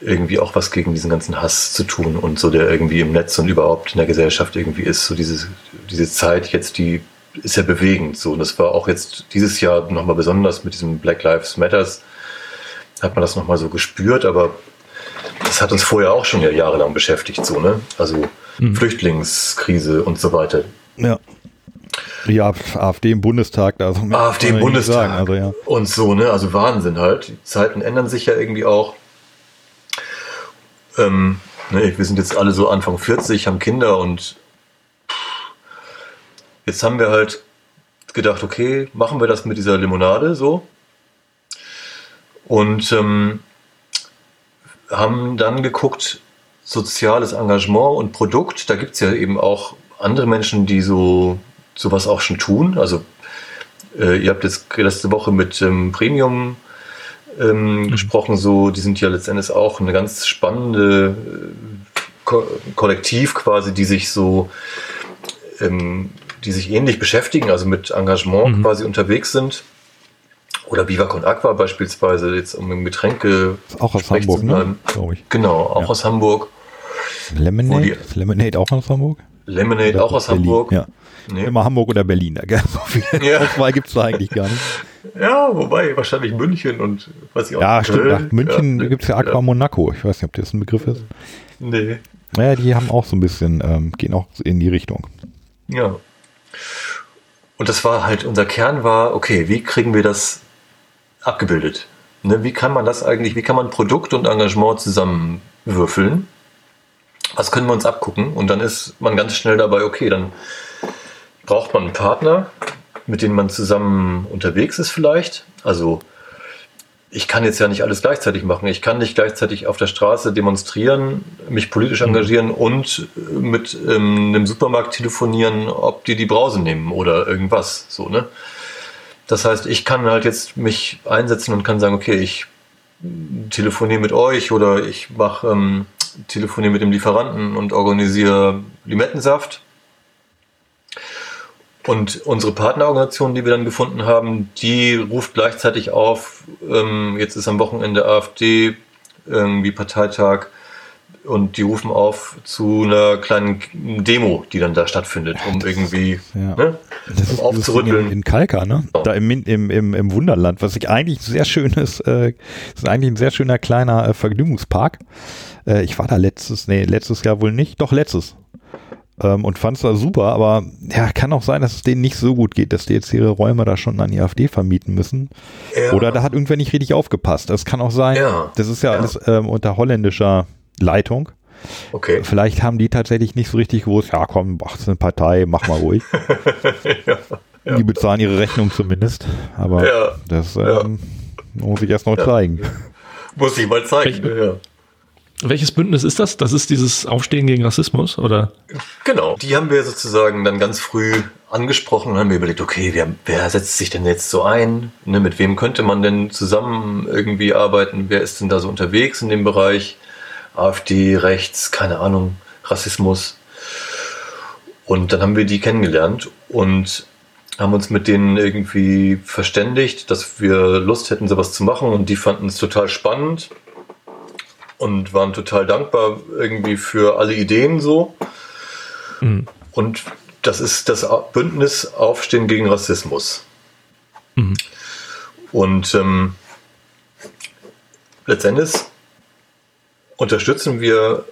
S5: irgendwie auch was gegen diesen ganzen Hass zu tun und so, der irgendwie im Netz und überhaupt in der Gesellschaft irgendwie ist. So diese, diese Zeit jetzt, die ist ja bewegend. So, und das war auch jetzt dieses Jahr nochmal besonders mit diesem Black Lives Matters hat man das nochmal so gespürt, aber das hat uns vorher auch schon ja jahrelang beschäftigt, so, ne? Also mhm. Flüchtlingskrise und so weiter.
S3: Ja. Ja, AfD im Bundestag, also
S5: AfD im Bundestag also, ja. und so, ne? Also Wahnsinn halt. Die Zeiten ändern sich ja irgendwie auch. Ähm, ne, wir sind jetzt alle so Anfang 40, haben Kinder und jetzt haben wir halt gedacht, okay, machen wir das mit dieser Limonade so und ähm, haben dann geguckt, soziales Engagement und Produkt. Da gibt es ja eben auch andere Menschen, die so sowas auch schon tun. Also äh, ihr habt jetzt letzte Woche mit ähm, Premium ähm, mhm. gesprochen, so die sind ja letztendlich auch eine ganz spannende äh, Ko Kollektiv quasi, die sich so ähm, die sich ähnlich beschäftigen, also mit Engagement mhm. quasi unterwegs sind. Oder Viva Con Aqua beispielsweise, jetzt um im Getränke
S3: auch aus Hamburg, ne?
S5: Genau, auch ja. aus Hamburg.
S3: Lemonade? Die, Lemonade auch aus Hamburg?
S5: Lemonade oder auch aus Berlin. Hamburg.
S3: Ja. Nee. Immer Hamburg oder Berlin. Da, so ja. Auswahl gibt es da eigentlich gar nicht.
S5: Ja, wobei wahrscheinlich München und was ich auch
S3: Ja, stimmt. Nach München ja, gibt es ja Aqua ja. Monaco. Ich weiß nicht, ob das ein Begriff ist.
S5: Nee.
S3: Naja, die haben auch so ein bisschen, ähm, gehen auch in die Richtung.
S5: Ja. Und das war halt, unser Kern war, okay, wie kriegen wir das abgebildet. Ne, wie kann man das eigentlich, wie kann man Produkt und Engagement zusammenwürfeln? Was können wir uns abgucken? Und dann ist man ganz schnell dabei, okay, dann braucht man einen Partner, mit dem man zusammen unterwegs ist vielleicht. Also ich kann jetzt ja nicht alles gleichzeitig machen. Ich kann nicht gleichzeitig auf der Straße demonstrieren, mich politisch mhm. engagieren und mit ähm, einem Supermarkt telefonieren, ob die die Brause nehmen oder irgendwas. So, ne? Das heißt, ich kann halt jetzt mich einsetzen und kann sagen, okay, ich telefoniere mit euch oder ich mache ähm, telefoniere mit dem Lieferanten und organisiere Limettensaft. Und unsere Partnerorganisation, die wir dann gefunden haben, die ruft gleichzeitig auf, ähm, jetzt ist am Wochenende AfD irgendwie Parteitag, und die rufen auf zu einer kleinen Demo, die dann da stattfindet, um irgendwie
S3: ja. ne, das um aufzurütteln. In, in Kalka, ne? Da im, im, im, im Wunderland, was ich eigentlich sehr schön ist, äh, ist eigentlich ein sehr schöner kleiner äh, Vergnügungspark. Äh, ich war da letztes, nee, letztes Jahr wohl nicht, doch letztes. Ähm, und fand es da super, aber ja, kann auch sein, dass es denen nicht so gut geht, dass die jetzt ihre Räume da schon an die AfD vermieten müssen. Ja. Oder da hat irgendwer nicht richtig aufgepasst. Das kann auch sein. Ja. Das ist ja, ja. alles ähm, unter holländischer Leitung.
S5: Okay.
S3: Vielleicht haben die tatsächlich nicht so richtig gewusst, ja komm, ach, das ist eine Partei, mach mal ruhig. ja. Die bezahlen ihre Rechnung zumindest. Aber ja, das ähm, muss ich erst noch zeigen.
S5: Muss ich mal zeigen, Welch, ja.
S4: Welches Bündnis ist das? Das ist dieses Aufstehen gegen Rassismus, oder?
S5: Genau. Die haben wir sozusagen dann ganz früh angesprochen und haben mir überlegt, okay, wer, wer setzt sich denn jetzt so ein? Ne, mit wem könnte man denn zusammen irgendwie arbeiten? Wer ist denn da so unterwegs in dem Bereich? AfD, rechts, keine Ahnung, Rassismus. Und dann haben wir die kennengelernt und haben uns mit denen irgendwie verständigt, dass wir Lust hätten, sowas zu machen. Und die fanden es total spannend und waren total dankbar irgendwie für alle Ideen so. Mhm. Und das ist das Bündnis Aufstehen gegen Rassismus. Mhm. Und ähm, letztendlich unterstützen wir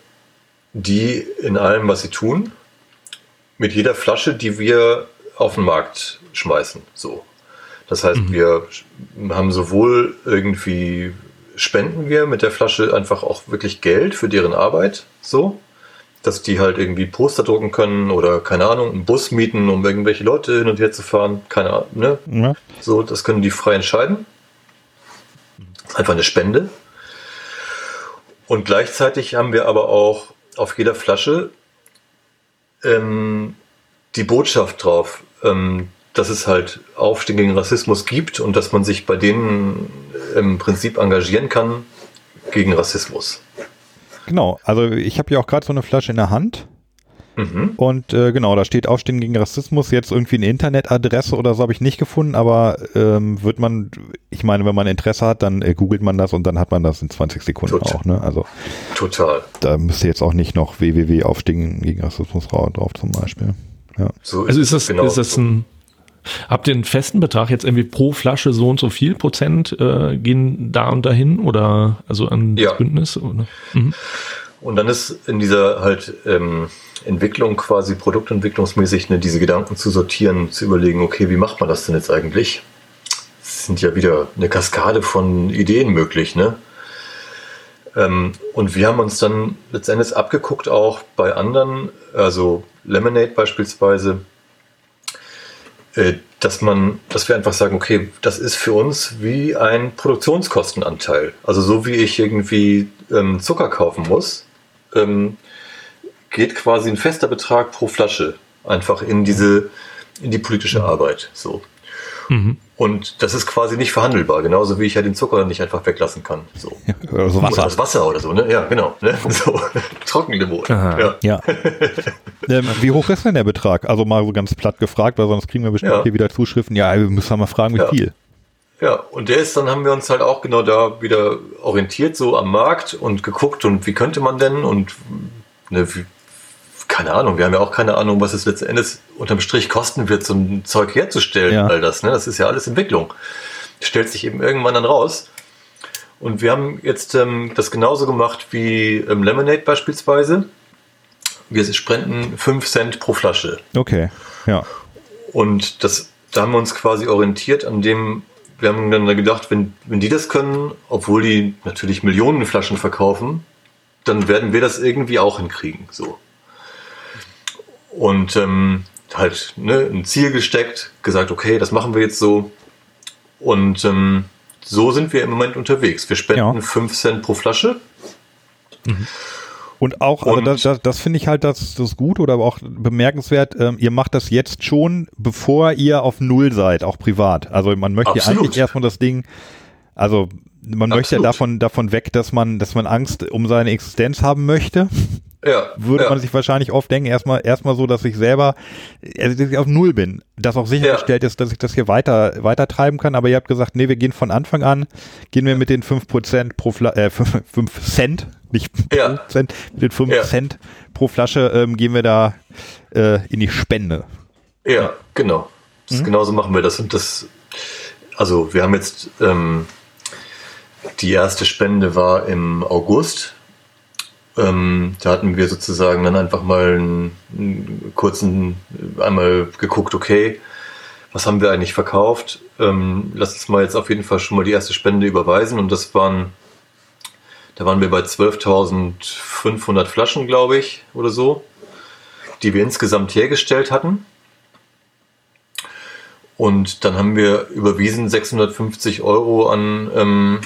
S5: die in allem, was sie tun, mit jeder Flasche, die wir auf den Markt schmeißen. So. Das heißt, mhm. wir haben sowohl irgendwie spenden wir mit der Flasche einfach auch wirklich Geld für deren Arbeit, so, dass die halt irgendwie Poster drucken können oder keine Ahnung, einen Bus mieten, um irgendwelche Leute hin und her zu fahren, keine Ahnung, ne? Ja. So, das können die frei entscheiden. Einfach eine Spende. Und gleichzeitig haben wir aber auch auf jeder Flasche ähm, die Botschaft drauf, ähm, dass es halt Aufstehen gegen Rassismus gibt und dass man sich bei denen im Prinzip engagieren kann gegen Rassismus.
S3: Genau, also ich habe ja auch gerade so eine Flasche in der Hand. Mhm. Und äh, genau, da steht Aufstehen gegen Rassismus. Jetzt irgendwie eine Internetadresse oder so habe ich nicht gefunden, aber ähm, wird man, ich meine, wenn man Interesse hat, dann äh, googelt man das und dann hat man das in 20 Sekunden Total. auch. Ne? Also
S5: Total.
S3: Da müsste jetzt auch nicht noch www Aufstehen gegen Rassismus drauf zum Beispiel. Ja.
S4: So also ist das, genau ist das ein Habt ihr einen festen Betrag jetzt irgendwie pro Flasche so und so viel Prozent äh, gehen da und dahin oder also an
S5: ja. das Bündnis? Oder? Mhm. Und dann ist in dieser halt ähm, Entwicklung quasi produktentwicklungsmäßig ne, diese Gedanken zu sortieren, zu überlegen, okay, wie macht man das denn jetzt eigentlich? Es sind ja wieder eine Kaskade von Ideen möglich, ne? Ähm, und wir haben uns dann letztendlich abgeguckt auch bei anderen, also Lemonade beispielsweise, dass man, dass wir einfach sagen, okay, das ist für uns wie ein Produktionskostenanteil. Also so wie ich irgendwie ähm, Zucker kaufen muss, ähm, geht quasi ein fester Betrag pro Flasche einfach in diese, in die politische Arbeit. So. Mhm. Und das ist quasi nicht verhandelbar, genauso wie ich ja den Zucker nicht einfach weglassen kann. So. Ja, oder so Wasser. Oder das Wasser oder so, ne? Ja, genau. Ne? So. Trockenlimon.
S3: Ja. ja. ähm, wie hoch ist denn der Betrag? Also mal so ganz platt gefragt, weil sonst kriegen wir bestimmt ja. hier wieder Zuschriften. Ja, wir müssen mal fragen, wie viel.
S5: Ja, und der ist, dann haben wir uns halt auch genau da wieder orientiert, so am Markt und geguckt und wie könnte man denn und ne, wie, keine Ahnung, wir haben ja auch keine Ahnung, was es letztendlich unterm Strich kosten wird, so ein Zeug herzustellen, ja. all das. Ne? Das ist ja alles Entwicklung. Stellt sich eben irgendwann dann raus. Und wir haben jetzt ähm, das genauso gemacht wie ähm, Lemonade beispielsweise. Wir spenden 5 Cent pro Flasche.
S3: Okay, ja.
S5: Und das, da haben wir uns quasi orientiert an dem, wir haben dann gedacht, wenn, wenn die das können, obwohl die natürlich Millionen Flaschen verkaufen, dann werden wir das irgendwie auch hinkriegen. So und ähm, halt ne, ein Ziel gesteckt, gesagt, okay, das machen wir jetzt so. Und ähm, so sind wir im Moment unterwegs. Wir spenden ja. 5 Cent pro Flasche.
S3: Mhm. Und auch, also das, das, das finde ich halt das, das gut oder auch bemerkenswert, ähm, ihr macht das jetzt schon, bevor ihr auf Null seid, auch privat. Also man möchte ja eigentlich erstmal das Ding, also man Absolut. möchte ja davon, davon weg, dass man, dass man Angst um seine Existenz haben möchte
S5: ja,
S3: würde
S5: ja.
S3: man sich wahrscheinlich oft denken, erstmal erstmal so, dass ich selber also dass ich auf Null bin, dass auch sichergestellt ja. ist, dass ich das hier weiter weiter treiben kann, aber ihr habt gesagt, nee, wir gehen von Anfang an, gehen wir mit den 5% pro Fla äh, 5 Cent, nicht
S5: ja.
S3: Cent, mit den 5 Cent pro Flasche ähm, gehen wir da äh, in die Spende.
S5: Ja, genau. Das, mhm. Genauso machen wir das und das also wir haben jetzt ähm, die erste Spende war im August ähm, da hatten wir sozusagen dann einfach mal einen, einen, kurzen, einmal geguckt, okay, was haben wir eigentlich verkauft? Ähm, lass uns mal jetzt auf jeden Fall schon mal die erste Spende überweisen und das waren, da waren wir bei 12.500 Flaschen, glaube ich, oder so, die wir insgesamt hergestellt hatten. Und dann haben wir überwiesen 650 Euro an, ähm,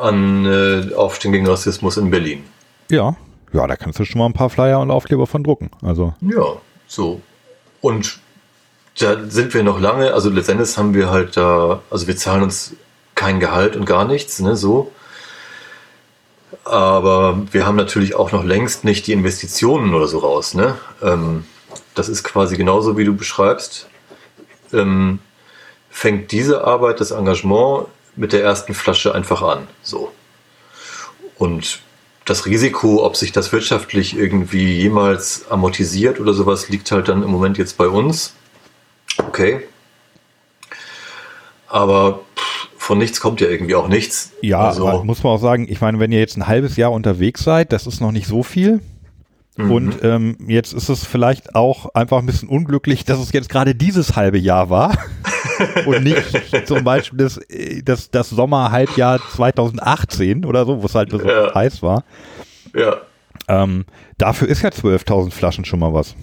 S5: an äh, Aufstehen gegen Rassismus in Berlin.
S3: Ja, ja, da kannst du schon mal ein paar Flyer und Aufkleber von drucken. Also.
S5: Ja, so. Und da sind wir noch lange, also letztendlich haben wir halt da, also wir zahlen uns kein Gehalt und gar nichts, ne, so. Aber wir haben natürlich auch noch längst nicht die Investitionen oder so raus, ne. Ähm, das ist quasi genauso, wie du beschreibst. Ähm, fängt diese Arbeit, das Engagement mit der ersten Flasche einfach an, so. Und das Risiko, ob sich das wirtschaftlich irgendwie jemals amortisiert oder sowas, liegt halt dann im Moment jetzt bei uns. Okay. Aber von nichts kommt ja irgendwie auch nichts.
S3: Ja, also, muss man auch sagen, ich meine, wenn ihr jetzt ein halbes Jahr unterwegs seid, das ist noch nicht so viel. Mhm. Und ähm, jetzt ist es vielleicht auch einfach ein bisschen unglücklich, dass es jetzt gerade dieses halbe Jahr war. Und nicht zum Beispiel das, das, das Sommerhalbjahr 2018 oder so, wo es halt besonders
S5: Ja.
S3: heiß war.
S5: Ja,
S3: Ähm, dafür ist ja 12.000 Flaschen schon mal was.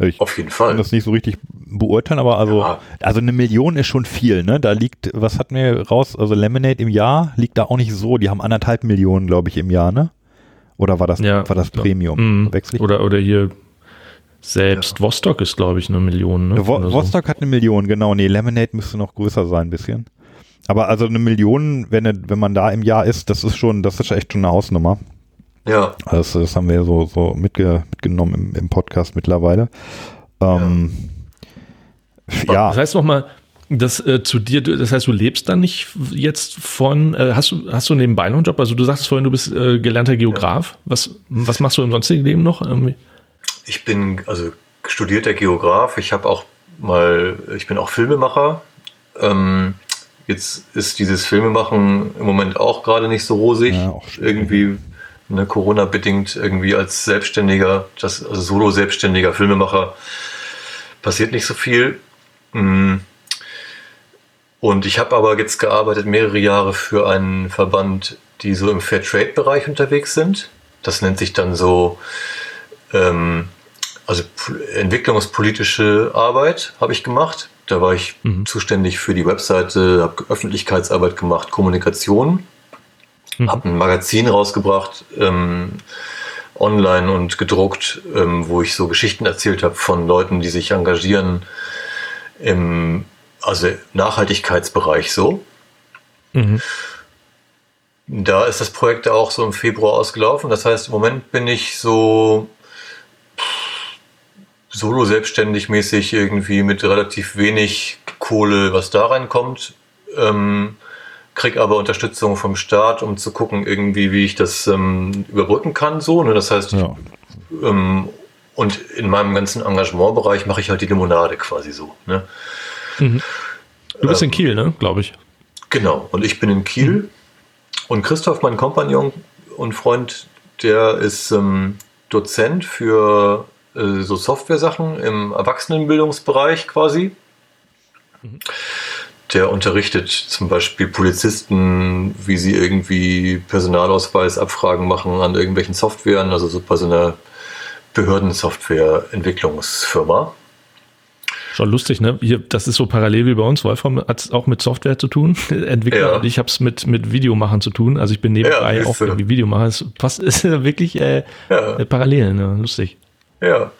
S3: Ich
S5: auf jeden
S3: kann
S5: Fall.
S3: das nicht so richtig beurteilen, aber also,
S5: Ja.
S3: also eine Million ist schon viel, ne? Da liegt, was hatten wir raus? Also Lemonade im Jahr liegt da auch nicht so. Die haben anderthalb Millionen, glaube ich, im Jahr, ne? Oder war das,
S4: Ja,
S3: war das Premium?
S4: Mhm.
S3: Ich?
S4: Oder, oder hier selbst Vostok ist, glaube ich, eine Million. Ne?
S3: Wo
S4: so.
S3: Vostok hat eine Million, genau. Nee, Lemonade müsste noch größer sein, ein bisschen. Aber also eine Million, wenn, wenn man da im Jahr ist, das ist schon, das ist echt schon eine Hausnummer.
S5: Ja,
S3: Das, das haben wir so, so mitge, mitgenommen im, im Podcast mittlerweile. Ähm, ja.
S4: Das heißt nochmal, das äh, zu dir, du- das heißt, du lebst dann nicht jetzt von, äh, hast du, hast du nebenbei noch einen Job? Also du sagst vorhin, du bist äh, gelernter Geograf. Was, was machst du im sonstigen Leben noch? Irgendwie?
S5: Ich bin also studierter Geograf. Ich habe auch mal, ich bin auch Filmemacher. Ähm, jetzt ist dieses Filmemachen im Moment auch gerade nicht so rosig.
S3: Ja,
S5: irgendwie ne, Corona-bedingt irgendwie als Selbstständiger, das, also Solo-Selbstständiger Filmemacher passiert nicht so viel. Mm. Und ich habe aber jetzt gearbeitet mehrere Jahre für einen Verband, die so im Fairtrade-Bereich unterwegs sind. Das nennt sich dann so ähm, also entwicklungspolitische Arbeit habe ich gemacht. Da war ich zuständig für die Webseite, habe Öffentlichkeitsarbeit gemacht, Kommunikation, habe ein Magazin rausgebracht, ähm, online und gedruckt, ähm, wo ich so Geschichten erzählt habe von Leuten, die sich engagieren im also Nachhaltigkeitsbereich so. Da ist das Projekt auch so im Februar ausgelaufen. Das heißt, im Moment bin ich so solo selbstständig mäßig irgendwie mit relativ wenig Kohle, was da reinkommt. Ähm, krieg aber Unterstützung vom Staat, um zu gucken, irgendwie, wie ich das ähm, überbrücken kann. So, ne? Das heißt,
S3: ja.
S5: ähm, und in meinem ganzen Engagementbereich mache ich halt die Limonade quasi so. Ne?
S4: Du bist in Kiel, ne? Glaube ich.
S5: Genau, und ich bin in Kiel. Und Christoph, mein Kompagnon und Freund, der ist ähm, Dozent für äh, so Software-Sachen im Erwachsenenbildungsbereich quasi. Der unterrichtet zum Beispiel Polizisten, wie sie irgendwie Personalausweisabfragen machen an irgendwelchen Softwaren, also so bei so einer Behördensoftware-Entwicklungsfirma.
S4: Schon lustig, ne? Hier, das ist so parallel wie bei uns. Wolfram hat es auch mit Software zu tun, Entwickler.
S5: Ja.
S4: Und ich habe es mit, mit Videomachen zu tun. Also ich bin nebenbei
S5: Ja,
S4: auch irgendwie Videomacher. Es passt, ist wirklich äh,
S5: Ja.
S4: äh, parallel, ne? Lustig.
S5: Ja.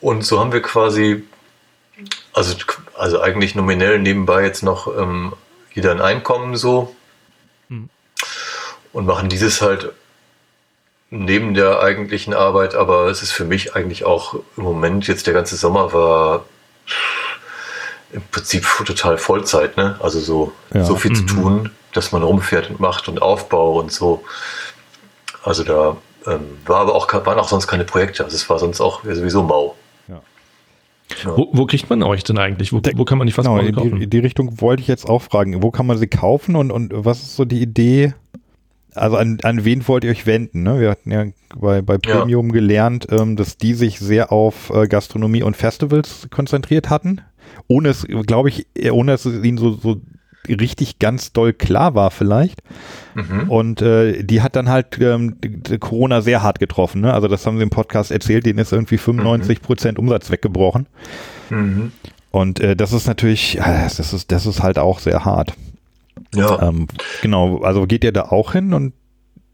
S5: Und so haben wir quasi, also, also eigentlich nominell nebenbei jetzt noch ähm, jeder ein Einkommen so und machen dieses halt neben der eigentlichen Arbeit, aber es ist für mich eigentlich auch im Moment, jetzt der ganze Sommer war im Prinzip total Vollzeit, ne? Also so,
S3: Ja.
S5: so viel zu tun, dass man rumfährt und macht und Aufbau und so. Also da ähm, war aber auch, waren auch sonst keine Projekte. Also es war sonst auch sowieso mau.
S3: Ja.
S4: Wo, wo kriegt man euch denn eigentlich? Wo, wo kann man die
S3: Genau, in die,
S4: kaufen?
S3: in die Richtung wollte ich jetzt auch fragen. Wo kann man sie kaufen und, und was ist so die Idee? Also an, an wen wollt ihr euch wenden? Ne? Wir hatten ja bei, bei
S5: Ja.
S3: Premium gelernt, ähm, dass die sich sehr auf äh, Gastronomie und Festivals konzentriert hatten. Ohne es, glaube ich, ohne dass es ihnen so, so richtig ganz doll klar war vielleicht. Und äh, die hat dann halt ähm, Corona sehr hart getroffen. Ne? Also das haben sie im Podcast erzählt, denen ist irgendwie 95 Prozent Umsatz weggebrochen. Und äh, das ist natürlich, äh, das ist, das ist halt auch sehr hart.
S5: Ja,
S3: Ähm, genau, also geht ihr da auch hin und,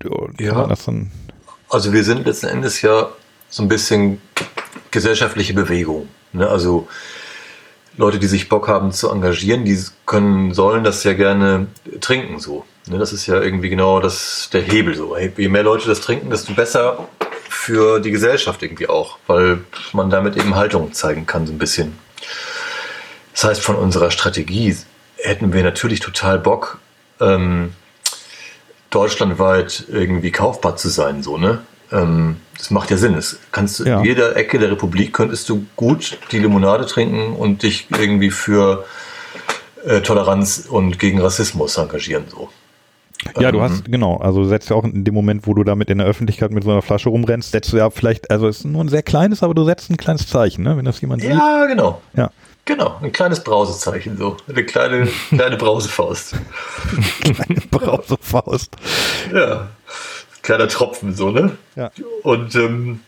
S3: und
S5: Ja. also wir sind letzten Endes ja so ein bisschen gesellschaftliche Bewegung. Ne? Also Leute, die sich Bock haben zu engagieren, die können, sollen das ja gerne trinken so. Ne? Das ist ja irgendwie genau das, der Hebel so. Je mehr Leute das trinken, desto besser für die Gesellschaft irgendwie auch, weil man damit eben Haltung zeigen kann so ein bisschen. Das heißt, von unserer Strategie hätten wir natürlich total Bock, ähm, deutschlandweit irgendwie kaufbar zu sein, so, ne? Ähm, das macht ja Sinn. Es kannst du
S3: Ja.
S5: in jeder Ecke der Republik könntest du gut die Limonade trinken und dich irgendwie für äh, Toleranz und gegen Rassismus engagieren, so.
S3: ja, du
S5: Ähm,
S3: hast, genau, also du setzt ja auch in dem Moment, wo du damit in der Öffentlichkeit mit so einer Flasche rumrennst, setzt du ja vielleicht, also es ist nur ein sehr kleines, aber du setzt ein kleines Zeichen, ne? wenn das jemand sieht.
S5: Ja, genau.
S3: Ja.
S5: Genau, ein kleines Brausezeichen so. Eine kleine, kleine Brausefaust.
S3: Kleine Brausefaust.
S5: Ja. Kleiner Tropfen, so, ne?
S3: Ja.
S5: Und ähm,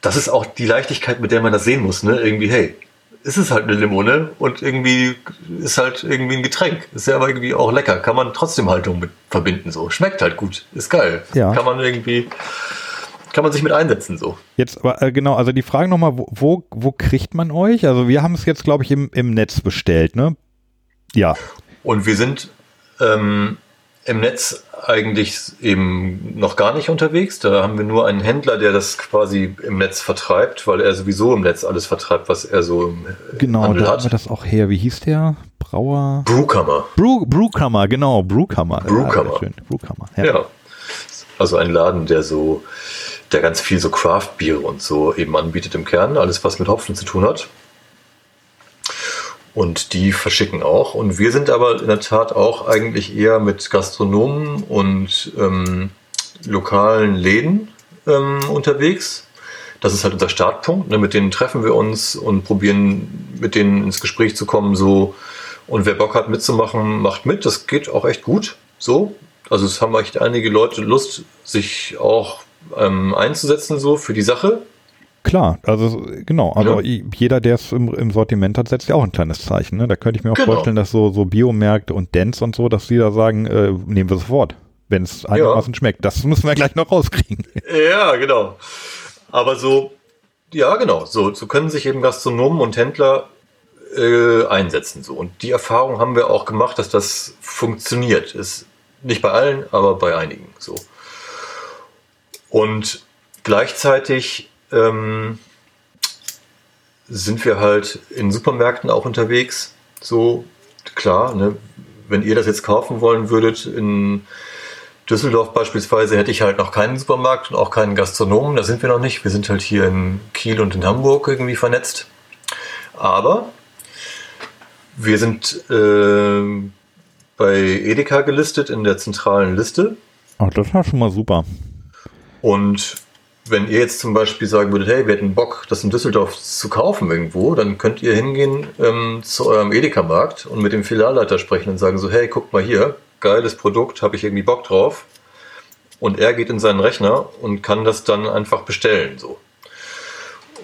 S5: das ist auch die Leichtigkeit, mit der man das sehen muss, ne? Irgendwie, hey, ist es halt eine Limone und irgendwie ist halt irgendwie ein Getränk. Ist ja aber irgendwie auch lecker. Kann man trotzdem Haltung mit verbinden, so. Schmeckt halt gut. Ist geil.
S3: Ja.
S5: Kann man irgendwie, kann man sich mit einsetzen, so.
S3: Jetzt, aber äh, genau, also die Frage nochmal, wo, wo, wo kriegt man euch? Also wir haben es jetzt, glaube ich, im, im Netz bestellt, ne? Ja.
S5: Und wir sind ähm, im Netz eigentlich eben noch gar nicht unterwegs. Da haben wir nur einen Händler, der das quasi im Netz vertreibt, weil er sowieso im Netz alles vertreibt, was er so im
S3: Genau,
S5: Handel
S3: da
S5: hat.
S3: haben wir das auch her. Wie hieß der? Brauer?
S5: Brewkammer.
S3: Brew, Brewkammer, genau, Brewkammer.
S5: Brewkammer.
S3: Ja, schön. Brewkammer.
S5: Ja. Also ein Laden, der so, der ganz viel so Craft-Biere und so eben anbietet im Kern, alles was mit Hopfen zu tun hat. Und die verschicken auch. Und wir sind aber in der Tat auch eigentlich eher mit Gastronomen und ähm, lokalen Läden ähm, unterwegs. Das ist halt unser Startpunkt. Ne? Mit denen treffen wir uns und probieren mit denen ins Gespräch zu kommen. So. Und wer Bock hat mitzumachen, macht mit. Das geht auch echt gut. So. Also es haben echt einige Leute Lust, sich auch ähm, einzusetzen so für die Sache.
S3: Klar, also genau, also
S5: Ja.
S3: jeder, der es im, im Sortiment hat, setzt ja auch ein kleines Zeichen. Ne? Da könnte ich mir auch
S5: Genau.
S3: vorstellen, dass so, so Biomärkte und Dents und so, dass die da sagen, äh, nehmen wir sofort, wenn es einigermaßen schmeckt. Das müssen wir gleich noch rauskriegen.
S5: Ja, genau. Aber so, ja, genau, so, so können sich eben Gastronomen und Händler äh, einsetzen. So. Und die Erfahrung haben wir auch gemacht, dass das funktioniert. Ist nicht bei allen, aber bei einigen so. Und gleichzeitig ähm, sind wir halt in Supermärkten auch unterwegs. So, klar, ne, wenn ihr das jetzt kaufen wollen würdet in Düsseldorf beispielsweise hätte ich halt noch keinen Supermarkt und auch keinen Gastronomen. Da sind wir noch nicht. Wir sind halt hier in Kiel und in Hamburg irgendwie vernetzt. Aber wir sind äh, bei Edeka gelistet in der zentralen Liste.
S3: Ach, das war schon mal super.
S5: Und wenn ihr jetzt zum Beispiel sagen würdet, hey, wir hätten Bock, das in Düsseldorf zu kaufen irgendwo, dann könnt ihr hingehen ähm, zu eurem Edeka-Markt und mit dem Filialleiter sprechen und sagen so, hey, guckt mal hier, geiles Produkt, habe ich irgendwie Bock drauf. Und er geht in seinen Rechner und kann das dann einfach bestellen. So.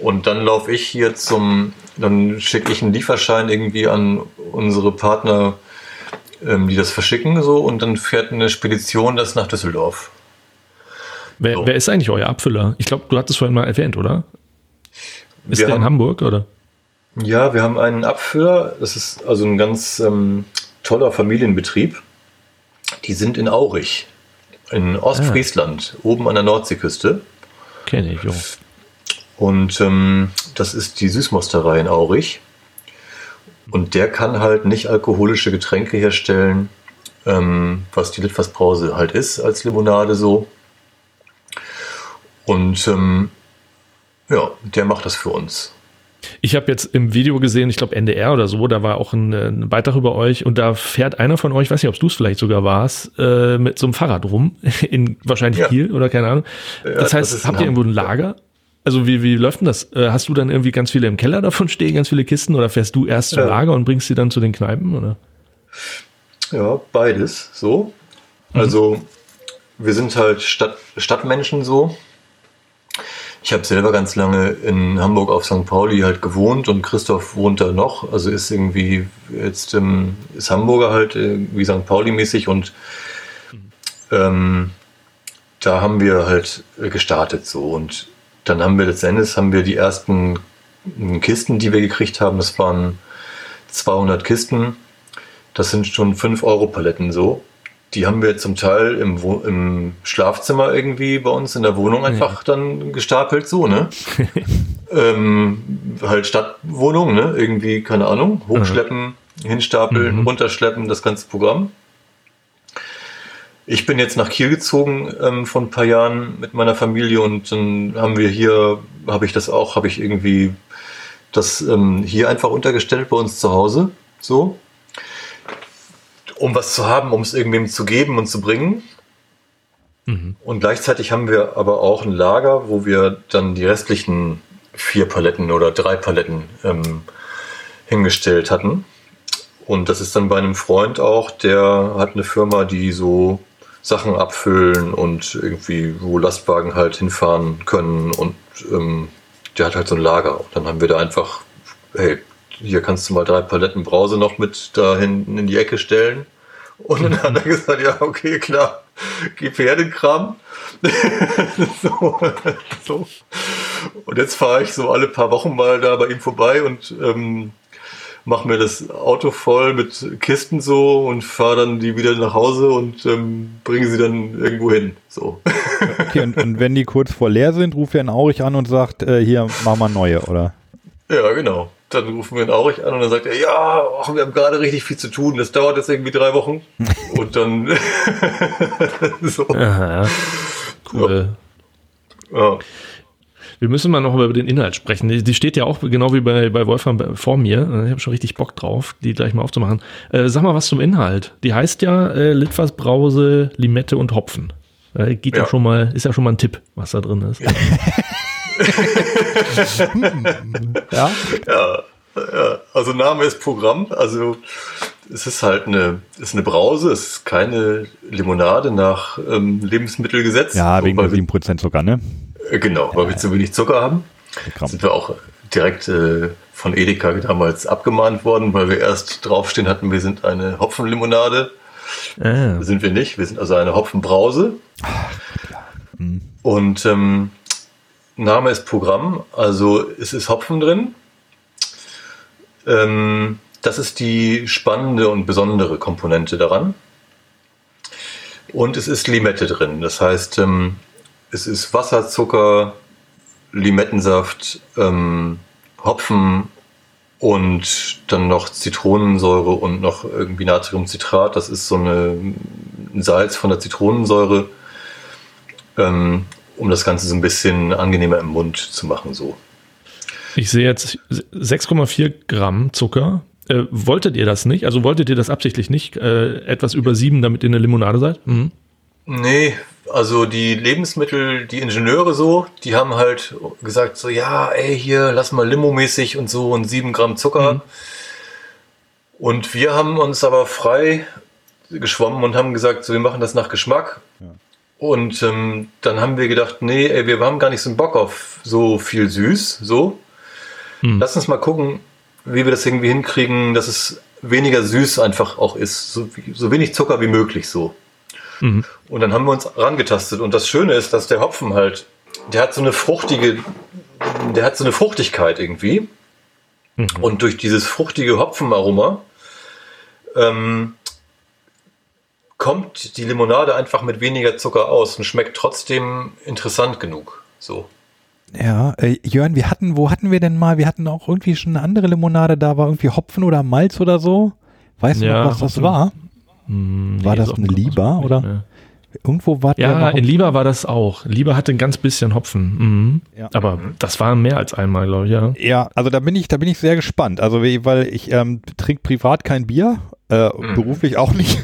S5: Und dann laufe ich hier zum, dann schicke ich einen Lieferschein irgendwie an unsere Partner, ähm, die das verschicken, so, und dann fährt eine Spedition das nach Düsseldorf.
S4: Wer,
S5: So.
S4: wer ist eigentlich euer Abfüller? Ich glaube, du hattest vorhin mal erwähnt, oder? Ist
S5: Wir
S4: der in
S5: haben-
S4: Hamburg, oder?
S5: Ja, wir haben einen Abfüller. Das ist also ein ganz ähm, toller Familienbetrieb. Die sind in Aurich, in Ostfriesland, oben an der Nordseeküste.
S4: Kenne ich, jo.
S5: Und ähm, das ist die Süßmosterei in Aurich. Und der kann halt nicht alkoholische Getränke herstellen, ähm, was die Litfaßbrause halt ist, als Limonade so. Und ähm, ja, der macht das für uns.
S4: Ich habe jetzt im Video gesehen, ich glaube NDR oder so, da war auch ein, äh, ein Beitrag über euch und da fährt einer von euch, weiß nicht, ob du es vielleicht sogar warst, äh, mit so einem Fahrrad rum, in wahrscheinlich
S5: Ja.
S4: Kiel oder keine Ahnung.
S5: Ja,
S4: das
S5: das
S4: heißt,
S5: in
S4: habt ihr irgendwo ein Lager? Also wie, wie läuft denn das? Äh, hast du dann irgendwie ganz viele im Keller davon stehen, ganz viele Kisten oder fährst du erst zum
S5: Ja.
S4: Lager und bringst sie dann zu den Kneipen? Oder?
S5: Ja, beides so. Also wir sind halt Stadt, Stadtmenschen so. Ich habe selber ganz lange in Hamburg auf St. Pauli halt gewohnt und Christoph wohnt da noch. Also ist irgendwie jetzt ähm, ist Hamburger halt wie St. Pauli-mäßig und ähm, da haben wir halt gestartet so und dann haben wir letztendlich haben wir die ersten ähm, Kisten, die wir gekriegt haben. Das waren 200 Kisten. Das sind schon 5 Euro Paletten so. Die haben wir zum Teil im, im Schlafzimmer irgendwie bei uns in der Wohnung einfach dann gestapelt, so, ne? ähm, halt Stadtwohnung, ne? Irgendwie, keine Ahnung, hochschleppen, hinstapeln,
S4: Mhm.
S5: runterschleppen, das ganze Programm. Ich bin jetzt nach Kiel gezogen ähm, vor ein paar Jahren mit meiner Familie und dann haben wir hier, habe ich das auch, habe ich irgendwie das ähm, hier einfach untergestellt bei uns zu Hause, so um was zu haben, um es irgendwem zu geben und zu bringen. Und gleichzeitig haben wir aber auch ein Lager, wo wir dann die restlichen vier Paletten oder drei Paletten ähm, hingestellt hatten. Und das ist dann bei einem Freund auch, der hat eine Firma, die so Sachen abfüllen und irgendwie, wo Lastwagen halt hinfahren können und ähm, der hat halt so ein Lager. Und dann haben wir da einfach, hey, hier kannst du mal drei Paletten Brause noch mit da hinten in die Ecke stellen. Und dann hat er gesagt, ja, okay, klar, gib her den Kram. so, so. Und jetzt fahre ich so alle paar Wochen mal da bei ihm vorbei und ähm, mache mir das Auto voll mit Kisten so und fahre dann die wieder nach Hause und ähm, bringe sie dann irgendwo hin. So.
S3: Okay, und, und wenn die kurz vor leer sind, ruft er einen Aurich an und sagt, äh, hier, mach mal neue, oder?
S5: Ja, genau. Dann rufen wir ihn Aurich an und dann sagt er, ja, ach, wir haben gerade richtig viel zu tun, das dauert jetzt irgendwie drei Wochen. und dann
S4: so. Aha, cool.
S5: Ja. ja.
S4: Wir müssen mal noch über den Inhalt sprechen. Die steht ja auch genau wie bei, bei Wolfram vor mir. Ich habe schon richtig Bock drauf, die gleich mal aufzumachen. Äh, sag mal was zum Inhalt. Die heißt ja äh, Litfaß Brause, Limette und Hopfen. Äh, geht ja. ja. schon mal, ist ja schon mal ein Tipp, was da drin ist.
S5: Ja. ja. ja. Ja, also Name ist Programm. Also es ist halt eine, ist eine Brause, es ist keine Limonade nach ähm, Lebensmittelgesetz.
S3: Ja, wegen 7% sogar, ne?
S5: Äh, genau, weil wir zu wenig Zucker haben.
S3: Gramm.
S5: Sind wir auch direkt äh, von Edeka damals abgemahnt worden, weil wir erst draufstehen hatten, wir sind eine Hopfenlimonade. Ah. Sind wir nicht, wir sind also eine Hopfenbrause. Hm. Und ähm, Name ist Programm, also es ist Hopfen drin. Ähm, das ist die spannende und besondere Komponente daran. Und es ist Limette drin. Das heißt, ähm, es ist Wasser, Zucker, Limettensaft, ähm, Hopfen und dann noch Zitronensäure und noch irgendwie Natriumcitrat. Das ist so eine, ein Salz von der Zitronensäure, ähm, um das Ganze so ein bisschen angenehmer im Mund zu machen. So.
S4: Ich sehe jetzt 6,4 Gramm Zucker. Äh, wolltet ihr das nicht? Also wolltet ihr das absichtlich nicht? Äh, etwas über sieben, damit ihr eine Limonade seid? Mhm.
S5: Nee, also die Lebensmittel, die Ingenieure so, die haben halt gesagt so, ja, ey, hier, lass mal Limo-mäßig und so und sieben Gramm Zucker. Mhm. Und wir haben uns aber frei geschwommen und haben gesagt, so, wir machen das nach Geschmack. Ja. Und ähm, dann haben wir gedacht, nee, ey, wir haben gar nicht so einen Bock auf so viel süß, so. Mhm. Lass uns mal gucken, wie wir das irgendwie hinkriegen, dass es weniger süß einfach auch ist. So, so wenig Zucker wie möglich, so. Mhm. Und dann haben wir uns rangetastet. Und das Schöne ist, dass der Hopfen halt, der hat so eine fruchtige, der hat so eine Fruchtigkeit irgendwie. Mhm. Und durch dieses fruchtige Hopfenaroma ähm, kommt die Limonade einfach mit weniger Zucker aus und schmeckt trotzdem interessant genug. So.
S3: Ja, äh, Jörn, wir hatten, wo hatten wir denn mal? Wir hatten auch irgendwie schon eine andere Limonade, da war irgendwie Hopfen oder Malz oder so. Weißt du
S4: ja,
S3: noch, was das war?
S4: Hm,
S3: war das eine Liba oder? Irgendwo war
S4: Ja, in Liba war das auch. Liba hatte ein ganz bisschen Hopfen. Mhm. Ja. Aber das war mehr als einmal, glaube ich, ja.
S3: Ja, also da bin ich, da bin ich sehr gespannt. Also, weil ich ähm, trinke privat kein Bier, äh, mhm. beruflich auch nicht.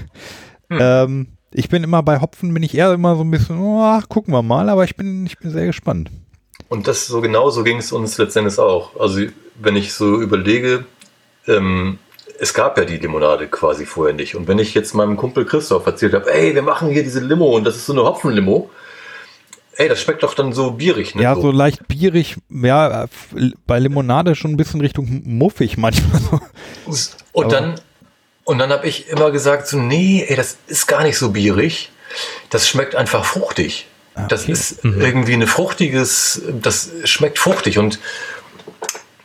S3: Mhm. Ähm, ich bin immer bei Hopfen, bin ich eher immer so ein bisschen, oh, gucken wir mal, aber ich bin, ich bin sehr gespannt.
S5: Und das so genau so ging es uns letztendlich auch. Also, wenn ich so überlege, ähm, es gab ja die Limonade quasi vorher nicht. Und wenn ich jetzt meinem Kumpel Christoph erzählt habe, ey, wir machen hier diese Limo und das ist so eine Hopfenlimo, ey, das schmeckt doch dann so bierig, ne?
S3: Ja, so, so leicht bierig, ja, bei Limonade schon ein bisschen Richtung muffig manchmal.
S5: Und Aber dann, und dann habe ich immer gesagt, so, nee, ey, das ist gar nicht so bierig. Das schmeckt einfach fruchtig. Ah, okay. Das ist mhm. irgendwie ein fruchtiges, das schmeckt fruchtig und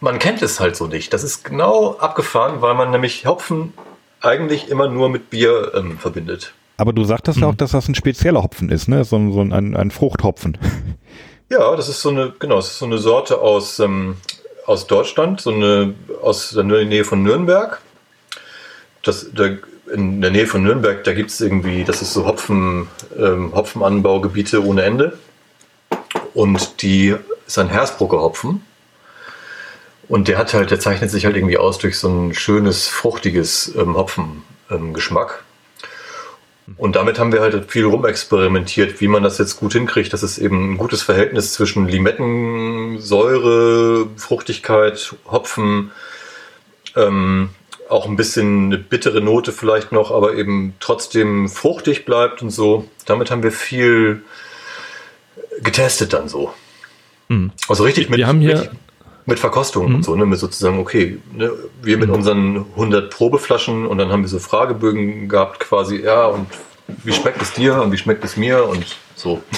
S5: man kennt es halt so nicht. Das ist genau abgefahren, weil man nämlich Hopfen eigentlich immer nur mit Bier ähm, verbindet.
S3: Aber du sagtest ja auch, dass das ein spezieller Hopfen ist, ne? So, so ein, ein Fruchthopfen.
S5: Ja, das ist so eine, genau, das ist so eine Sorte aus, ähm, aus Deutschland, so eine aus der Nähe von Nürnberg. Das, der, in der Nähe von Nürnberg, da gibt es irgendwie, das ist so Hopfen, ähm, Hopfenanbaugebiete ohne Ende. Und die ist ein Hersbrucker Hopfen. Und der hat halt, der zeichnet sich halt irgendwie aus durch so ein schönes, fruchtiges ähm, Hopfengeschmack. Ähm, und damit haben wir halt viel rumexperimentiert, wie man das jetzt gut hinkriegt, dass es eben ein gutes Verhältnis zwischen Limettensäure, Fruchtigkeit, Hopfen ähm, auch ein bisschen eine bittere Note vielleicht noch, aber eben trotzdem fruchtig bleibt und so. Damit haben wir viel getestet dann so.
S4: Mhm.
S5: Also richtig mit,
S4: Wir haben hier-
S5: mit Verkostung
S4: Mhm.
S5: und so, ne, mit sozusagen, okay, ne, wir mit unseren 100 Probeflaschen und dann haben wir so Fragebögen gehabt quasi, ja, und wie schmeckt es dir und wie schmeckt es mir und so.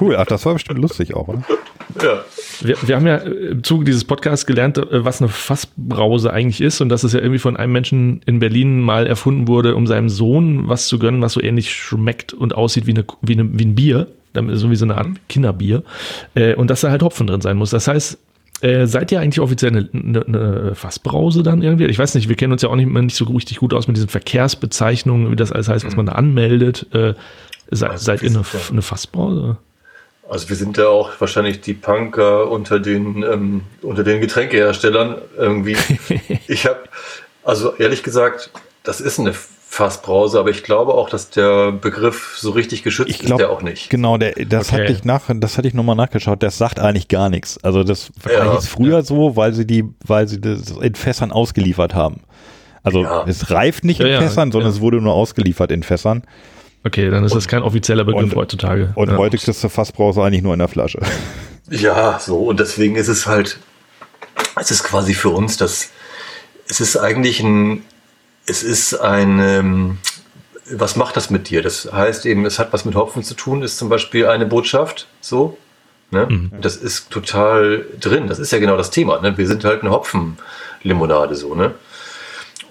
S3: Cool, ach, das war bestimmt lustig auch, oder?
S5: Ja.
S4: Wir, wir haben ja im Zuge dieses Podcasts gelernt, äh, was eine Fassbrause eigentlich ist und dass es ja irgendwie von einem Menschen in Berlin mal erfunden wurde, um seinem Sohn was zu gönnen, was so ähnlich schmeckt und aussieht wie, eine, wie, eine, wie ein Bier, damit- so wie so eine Art Kinderbier äh, und dass da halt Hopfen drin sein muss. Das heißt, äh, seid ihr eigentlich offiziell eine, eine, eine Fassbrause dann irgendwie? Ich weiß nicht, wir kennen uns ja auch nicht, nicht so richtig gut aus mit diesen Verkehrsbezeichnungen, wie das alles heißt, was man da anmeldet. Äh, se,
S5: Also
S4: seid ihr eine,
S5: ja-
S4: eine Fassbrause?
S5: Also wir sind ja auch wahrscheinlich die Punker unter den ähm, unter den Getränkeherstellern irgendwie. ich habe also ehrlich gesagt, das ist eine Fassbrause, aber ich glaube auch, dass der Begriff so richtig geschützt
S3: Ich
S5: ist
S3: glaube,
S5: der auch nicht.
S3: Genau, der, das
S4: Okay.
S3: hatte ich nach, das hatte ich nochmal nachgeschaut. Das sagt eigentlich gar nichts. Also das
S5: Ja,
S3: hieß früher so, weil sie die, weil sie das in Fässern ausgeliefert haben. Also
S5: Ja.
S3: es reift nicht
S4: Ja,
S3: in
S4: ja,
S3: Fässern, sondern
S4: ja.
S3: es wurde nur ausgeliefert in Fässern.
S4: Okay, dann ist das kein offizieller Begriff
S3: und-
S4: heutzutage.
S3: Und
S4: Ja.
S3: heute kriegst du Fassbrause eigentlich nur in der Flasche.
S5: Ja, so und deswegen ist es halt, es ist quasi für uns das, es ist eigentlich ein, es ist ein, ähm, was macht das mit dir? Das heißt eben, es hat was mit Hopfen zu tun, ist zum Beispiel eine Botschaft, so. Ne? Das ist total drin. Das ist ja genau das Thema. Ne? Wir sind halt eine Hopfenlimonade, so, ne?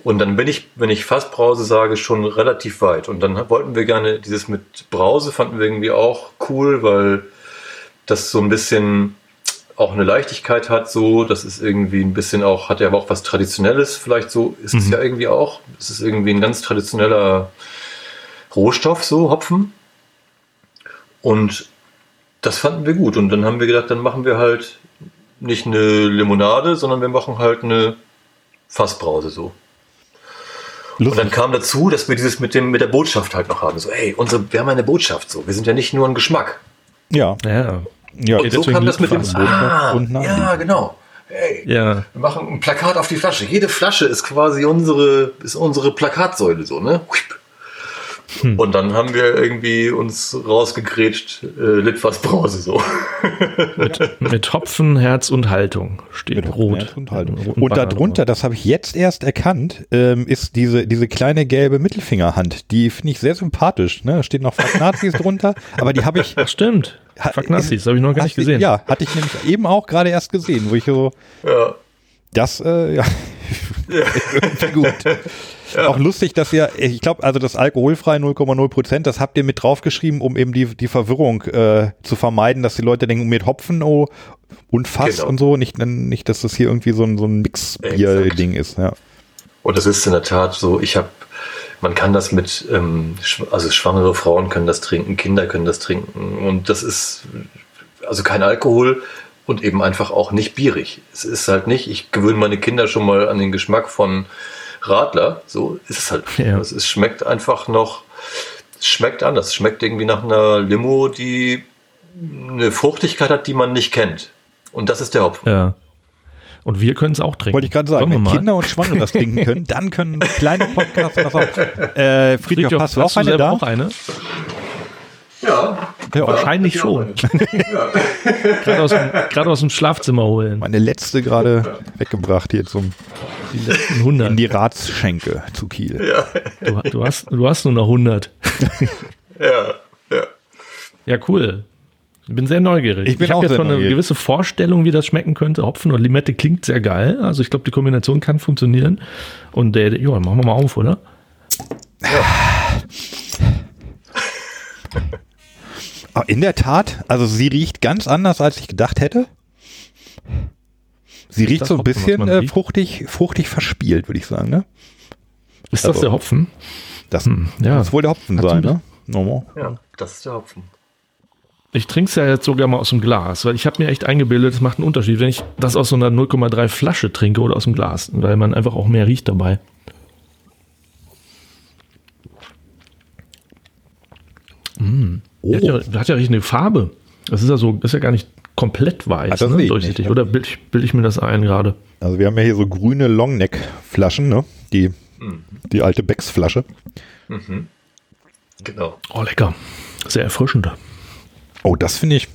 S5: Und dann bin ich, wenn ich Fassbrause sage, schon relativ weit. Und dann wollten wir gerne dieses mit Brause, fanden wir irgendwie auch cool, weil das so ein bisschen auch eine Leichtigkeit hat, so, das ist irgendwie ein bisschen auch, hat ja aber auch was Traditionelles, vielleicht so ist es ja irgendwie auch. Es ist irgendwie ein ganz traditioneller Rohstoff, so, Hopfen. Und das fanden wir gut. Und dann haben wir gedacht, dann machen wir halt nicht eine Limonade, sondern wir machen halt eine Fassbrause so. Und dann
S3: Lustig.
S5: kam dazu, dass wir dieses mit dem mit der Botschaft halt noch haben. So, hey, unsere, wir haben eine Botschaft so. Wir sind ja nicht nur ein Geschmack.
S3: Ja,
S4: Ja,
S3: ja.
S5: Und so kam das mit dem. Ah, ja, genau. Hey,
S4: ja.
S5: wir machen ein Plakat auf die Flasche. Jede Flasche ist quasi unsere, ist unsere Plakatsäule so, ne?
S3: Hm.
S5: Und dann haben wir irgendwie uns rausgegrätscht, äh, Litfaß Brause so.
S4: Mit Hopfen, Herz und Haltung steht
S3: Mit
S4: rot.
S3: Herz Und, Haltung. Und darunter, das habe ich jetzt erst erkannt, ähm, ist diese, diese kleine gelbe Mittelfingerhand. Die finde ich sehr sympathisch. Ne? Da steht noch Fuck Nazis drunter, aber die habe ich.
S4: Ach, stimmt. Fuck Nazis, das habe ich noch gar nicht
S3: du-
S4: gesehen.
S3: Ja, hatte ich nämlich eben auch gerade erst gesehen, wo ich so,
S5: ja.
S3: das, äh, ja, irgendwie gut. Auch lustig, dass ihr, ich glaube, also das alkoholfrei 0,0 Prozent, das habt ihr mit draufgeschrieben, um eben die, die Verwirrung äh, zu vermeiden, dass die Leute denken, mit Hopfen oh, und Fass
S5: Genau.
S3: und so, nicht, nicht, dass das hier irgendwie so ein, so ein Mix-Bier-Ding ist, ja.
S5: Und das ist in der Tat so, ich habe, man kann das mit, ähm, also schwangere Frauen können das trinken, Kinder können das trinken und das ist also kein Alkohol und eben einfach auch nicht bierig. Es ist halt nicht, ich gewöhne meine Kinder schon mal an den Geschmack von Radler, so ist es halt.
S4: Ja.
S5: Es ist, schmeckt einfach noch, es schmeckt anders, es schmeckt irgendwie nach einer Limo, die eine Fruchtigkeit hat, die man nicht kennt. Und das ist der Hopfen.
S4: Ja. Und wir können es auch trinken.
S3: Wollte ich gerade sagen, wenn? Kinder und Schwangere das trinken können, dann können kleine Podcasts das auch. Äh, Friedrich,
S4: Friedhof,
S3: hast du auch
S4: hast du
S3: eine
S4: selber
S3: da?
S4: auch eine?
S5: Ja,
S3: Ja,
S4: Wahrscheinlich schon. Gerade aus, dem- gerade aus dem Schlafzimmer holen.
S3: meine letzte gerade weggebracht hier zum,
S4: Die letzten 100.
S3: in die Ratsschenke zu Kiel.
S4: Du, du, hast, du hast nur noch 100.
S5: ja, ja.
S4: Ja, cool. Ich bin sehr neugierig.
S3: Ich bin
S4: hab
S3: auch
S4: jetzt schon eine gewisse Vorstellung, wie das schmecken könnte. Hopfen und Limette klingt sehr geil. Also ich glaube, die Kombination kann funktionieren. Und äh, ja, machen wir mal auf, oder?
S3: Ah, In der Tat, also sie riecht ganz anders, als ich gedacht hätte. Sie riecht
S4: das
S3: so ein
S4: Hopfen,
S3: bisschen äh, fruchtig, fruchtig verspielt, würde ich sagen. Ne?
S4: Ist das
S3: Also-
S4: der Hopfen?
S3: Das
S4: ja.
S3: muss wohl der Hopfen
S4: Hast du
S3: sein,
S4: das?
S3: ne? Normal.
S5: Ja, das ist der Hopfen.
S4: Ich trinke es ja jetzt sogar mal aus dem Glas, weil ich habe mir echt eingebildet, es macht einen Unterschied, wenn ich das aus so einer 0,3 Flasche trinke oder aus dem Glas, weil man einfach auch mehr riecht dabei. Mm.
S3: Oh.
S4: Der hat ja, hat ja richtig eine Farbe. Das ist ja so, das ist ja gar nicht komplett weiß,
S3: das
S4: ne? durchsichtig.
S3: nicht?
S4: Oder bilde ich, bild ich mir das ein gerade?
S3: Also wir haben ja hier so grüne Longneck-Flaschen, ne? Die, die alte Becks-Flasche.
S5: Genau.
S4: Oh, lecker. Sehr erfrischend.
S3: Oh, das finde ich,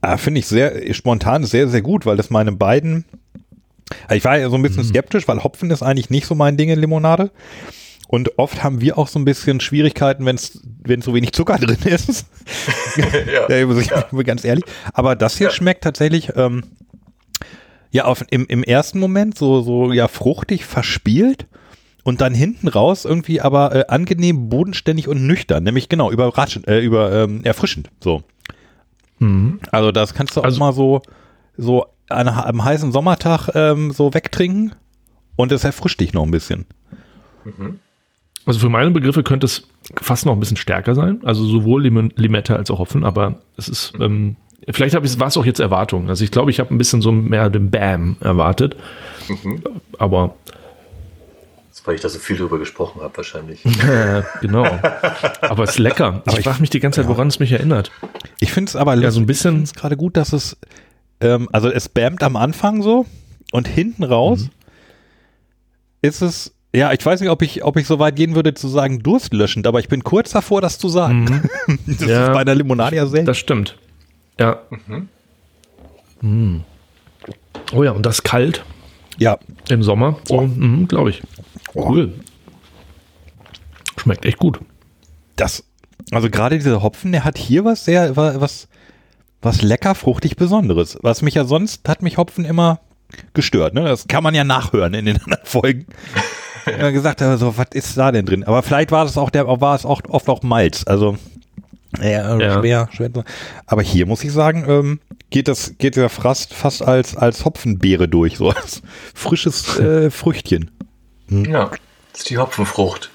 S3: äh, finde ich sehr spontan sehr, sehr gut, weil das meine beiden, Also ich war ja so ein bisschen skeptisch, weil Hopfen ist eigentlich nicht so mein Ding in Limonade. Und oft haben wir auch so ein bisschen Schwierigkeiten, wenn es so wenig Zucker drin ist.
S5: ja.
S3: ja, ganz ehrlich. Aber das hier schmeckt tatsächlich, ähm, ja, auf, im, im ersten Moment so, so, ja, fruchtig verspielt und dann hinten raus irgendwie aber äh, angenehm, bodenständig und nüchtern. Nämlich genau, überraschend, äh, über, ähm, erfrischend, so. Also das kannst du auch
S4: Also-
S3: mal so, so an, am heißen Sommertag ähm, so wegtrinken und es erfrischt dich noch ein bisschen.
S4: Also für meine Begriffe könnte es fast noch ein bisschen stärker sein. Also sowohl Lim Limette als auch Hopfen, aber es ist, ähm, vielleicht habe ich, war es auch jetzt Erwartung. Also ich glaube, ich habe ein bisschen so mehr den Bam erwartet. Aber
S5: Das, weil ich da so viel drüber gesprochen habe, wahrscheinlich.
S4: äh, genau. Aber es ist lecker. Ich
S3: ich-
S4: frage mich die ganze Zeit, woran es mich erinnert.
S3: Ich finde es aber
S4: Ja, so ein
S3: ich
S4: bisschen-
S3: gerade gut, dass es, ähm, also es bammt am Anfang so und hinten raus ist es, ja, ich weiß nicht, ob ich, ob ich so weit gehen würde zu sagen durstlöschend, aber ich bin kurz davor, das zu sagen. das
S4: Ja.
S3: ist bei einer Limonade ja selten.
S4: Das stimmt. Ja. Mm. Oh ja, und das kalt
S3: ja,
S4: im Sommer, so, mhm, glaube ich. Cool. Schmeckt echt gut.
S3: das, also gerade dieser Hopfen, der hat hier was sehr, wa- was, was lecker, fruchtig Besonderes. Was mich ja sonst, hat mich Hopfen immer gestört. Ne? Das kann man ja nachhören in den anderen Folgen. ja, gesagt, also, was ist da denn drin? Aber vielleicht war es auch der, war es auch oft auch Malz. Also ja,
S4: Ja.
S3: schwer, schwer. Aber hier muss ich sagen, ähm, geht das, geht der fast, fast als, als Hopfenbeere durch, so als frisches äh, Früchtchen.
S5: Ja, das ist die Hopfenfrucht.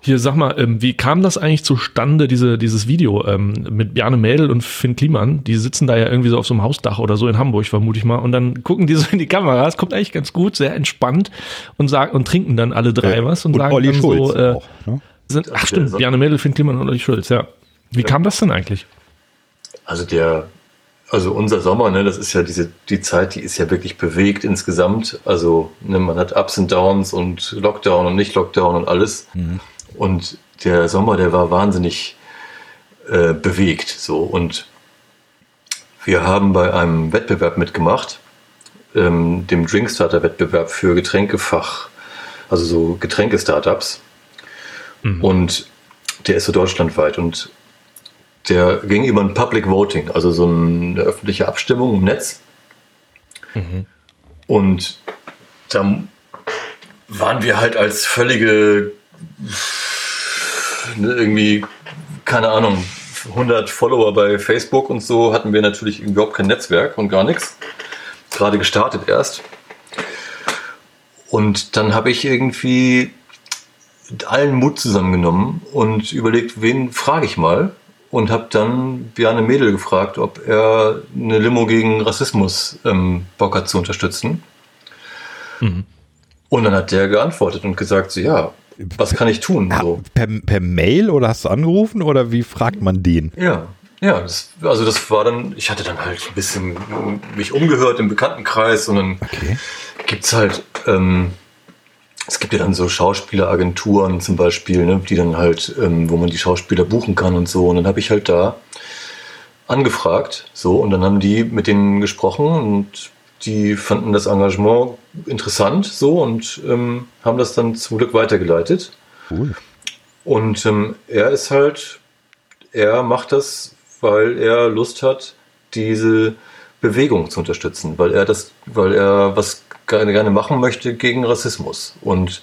S4: Hier, sag mal, ähm, wie kam das eigentlich zustande, diese, dieses Video ähm, mit Bjarne Mädel und Finn Kliman? Die sitzen da ja irgendwie so auf so einem Hausdach oder so in Hamburg, vermute ich mal. Und dann gucken die so in die Kamera. Es kommt eigentlich ganz gut, sehr entspannt und sagen und trinken dann alle drei was und, sagen
S3: Olli
S4: dann
S3: Schulz
S4: so, äh,
S3: auch. Ne?
S4: sind, ach stimmt, Bjarne Mädel, Finn Kliman und Olli Schulz, ja. Wie kam das denn eigentlich?
S5: Also der, also unser Sommer, ne, das ist ja diese, die Zeit, die ist ja wirklich bewegt insgesamt. Also ne, man hat Ups und Downs und Lockdown und nicht Lockdown und alles. Und der Sommer, der war wahnsinnig äh, bewegt. So und wir haben bei einem Wettbewerb mitgemacht, ähm, dem Drinkstarter-Wettbewerb für Getränkefach, also so Getränke-Startups. Und der ist so deutschlandweit und der ging über ein Public Voting, also so eine öffentliche Abstimmung im Netz. Und da waren wir halt als völlige, ne, irgendwie, keine Ahnung, 100 Follower bei Facebook und so hatten wir natürlich überhaupt kein Netzwerk und gar nichts. Gerade gestartet erst. Und dann habe ich irgendwie allen Mut zusammengenommen und überlegt, wen frage ich mal. Und habe dann Bjarne Mädel gefragt, ob er eine Limo gegen Rassismus ähm, Bock hat zu unterstützen. Und dann hat der geantwortet und gesagt, so ja, was kann ich tun? So.
S3: Per, per Mail oder hast du angerufen oder wie fragt man den?
S5: Ja, ja, das, also das war dann, ich hatte dann halt ein bisschen mich umgehört im Bekanntenkreis und dann
S3: Okay.
S5: gibt's halt, ähm, es gibt ja dann so Schauspieleragenturen zum Beispiel, ne, die dann halt, ähm, wo man die Schauspieler buchen kann und so. Und dann habe ich halt da angefragt, so, und dann haben die mit denen gesprochen und die fanden das Engagement interessant, so, und ähm, haben das dann zum Glück weitergeleitet.
S3: Cool.
S5: Und ähm, er ist halt, er macht das, weil er Lust hat, diese Bewegung zu unterstützen, weil er das, weil er was gerne, machen möchte gegen Rassismus und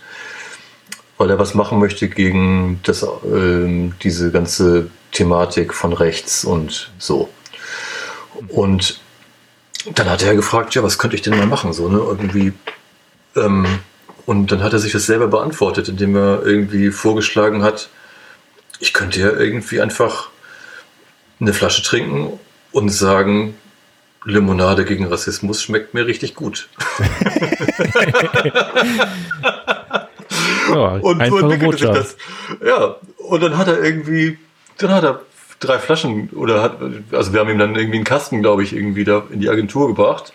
S5: weil er was machen möchte gegen das, ähm, diese ganze Thematik von rechts und so. Und dann hat er gefragt, ja, was könnte ich denn mal machen, so, ne, irgendwie, ähm, und dann hat er sich das selber beantwortet, indem er irgendwie vorgeschlagen hat, ich könnte ja irgendwie einfach eine Flasche trinken und sagen, Limonade gegen Rassismus schmeckt mir richtig gut.
S4: Ja,
S5: Und so entwickelte sich das. Ja, und dann hat er irgendwie, dann hat er drei Flaschen oder hat, also wir haben ihm dann irgendwie einen Kasten, glaube ich, irgendwie da in die Agentur gebracht.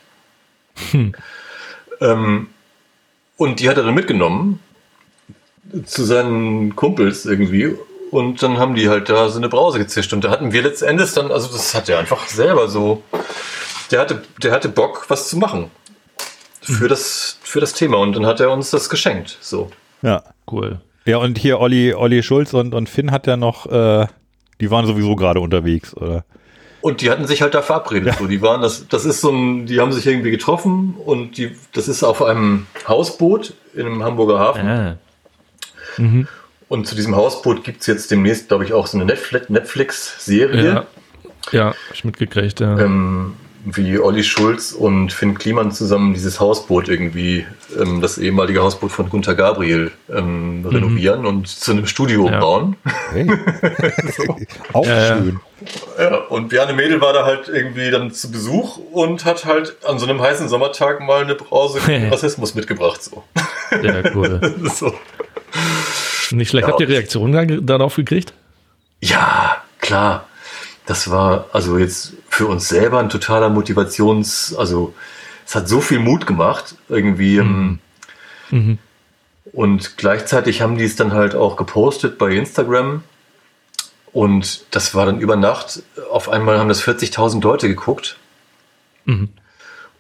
S5: Hm. Ähm, und die hat er dann mitgenommen zu seinen Kumpels irgendwie. Und dann haben die halt da so eine Brause gezischt. Und da hatten wir letztendlich dann, also das hat er einfach selber so, der hatte, der hatte Bock, was zu machen. Für, das, für das Thema. Und dann hat er uns das geschenkt. So.
S3: Ja, cool. Ja, und hier Olli, Olli Schulz und, und Finn hat ja noch, äh, die waren sowieso gerade unterwegs, oder?
S5: Und die hatten sich halt da verabredet. Ja. So, die waren, das, das ist so ein, die haben sich irgendwie getroffen und die, das ist auf einem Hausboot in einem Hamburger Hafen. Ah. Mhm. Und zu diesem Hausboot gibt es jetzt demnächst, glaube ich, auch so eine Netflix-Serie.
S4: Ja, ja ich mitgekriegt, ja.
S5: Ähm, wie Olli Schulz und Finn Kliman zusammen dieses Hausboot irgendwie, ähm, das ehemalige Hausboot von Gunter Gabriel, ähm, mhm. renovieren und zu einem Studio ja. bauen. Hey.
S3: so. Auch ja, schön.
S5: Ja, und Bjarne Mädel war da halt irgendwie dann zu Besuch und hat halt an so einem heißen Sommertag mal eine Brause Rassismus mitgebracht. So.
S4: Ja, cool. so. Nicht schlecht. Habt ihr Reaktionen darauf gekriegt?
S5: Ja, klar das war also jetzt für uns selber ein totaler Motivations, also es hat so viel Mut gemacht, irgendwie. Mhm. Mhm. Und gleichzeitig haben die es dann halt auch gepostet bei Instagram. Und das war dann über Nacht. Auf einmal haben das 40.000 Leute geguckt. Mhm.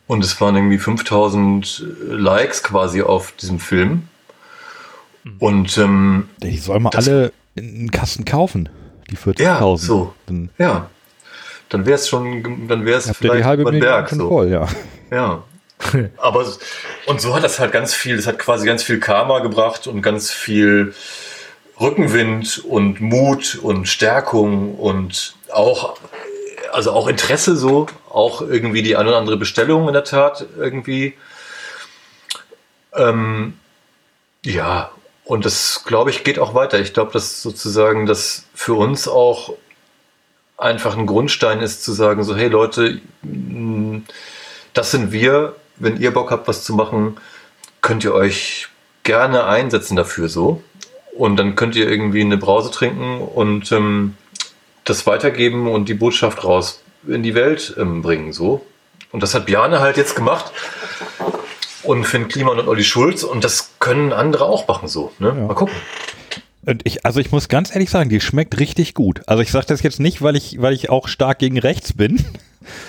S5: Und es waren irgendwie 5000 Likes quasi auf diesem Film.
S3: Mhm. Und ähm, die sollen mal alle einen Kasten kaufen die 40.000.
S5: Ja, so. Dann, ja. Dann wäre es schon, dann wäre es
S3: vielleicht die halbe Million Berg,
S5: so. voll, ja. Ja. Aber, und so hat das halt ganz viel, das hat quasi ganz viel Karma gebracht und ganz viel Rückenwind und Mut und Stärkung und auch, also auch Interesse so, auch irgendwie die eine oder andere Bestellung in der Tat irgendwie. Ähm, ja, und das, glaube ich, geht auch weiter. Ich glaube, dass sozusagen das für uns auch einfach ein Grundstein ist, zu sagen, so, hey Leute, mm, das sind wir. Wenn ihr Bock habt, was zu machen, könnt ihr euch gerne einsetzen dafür so. Und dann könnt ihr irgendwie eine Brause trinken und ähm, das weitergeben und die Botschaft raus in die Welt ähm, bringen. So. Und das hat Bjane halt jetzt gemacht und Finn Kliman und Olli Schulz und das können andere auch machen so. Ne? Ja. Mal gucken.
S3: Und ich, also ich muss ganz ehrlich sagen, die schmeckt richtig gut. Also ich sage das jetzt nicht, weil ich, weil ich auch stark gegen rechts bin.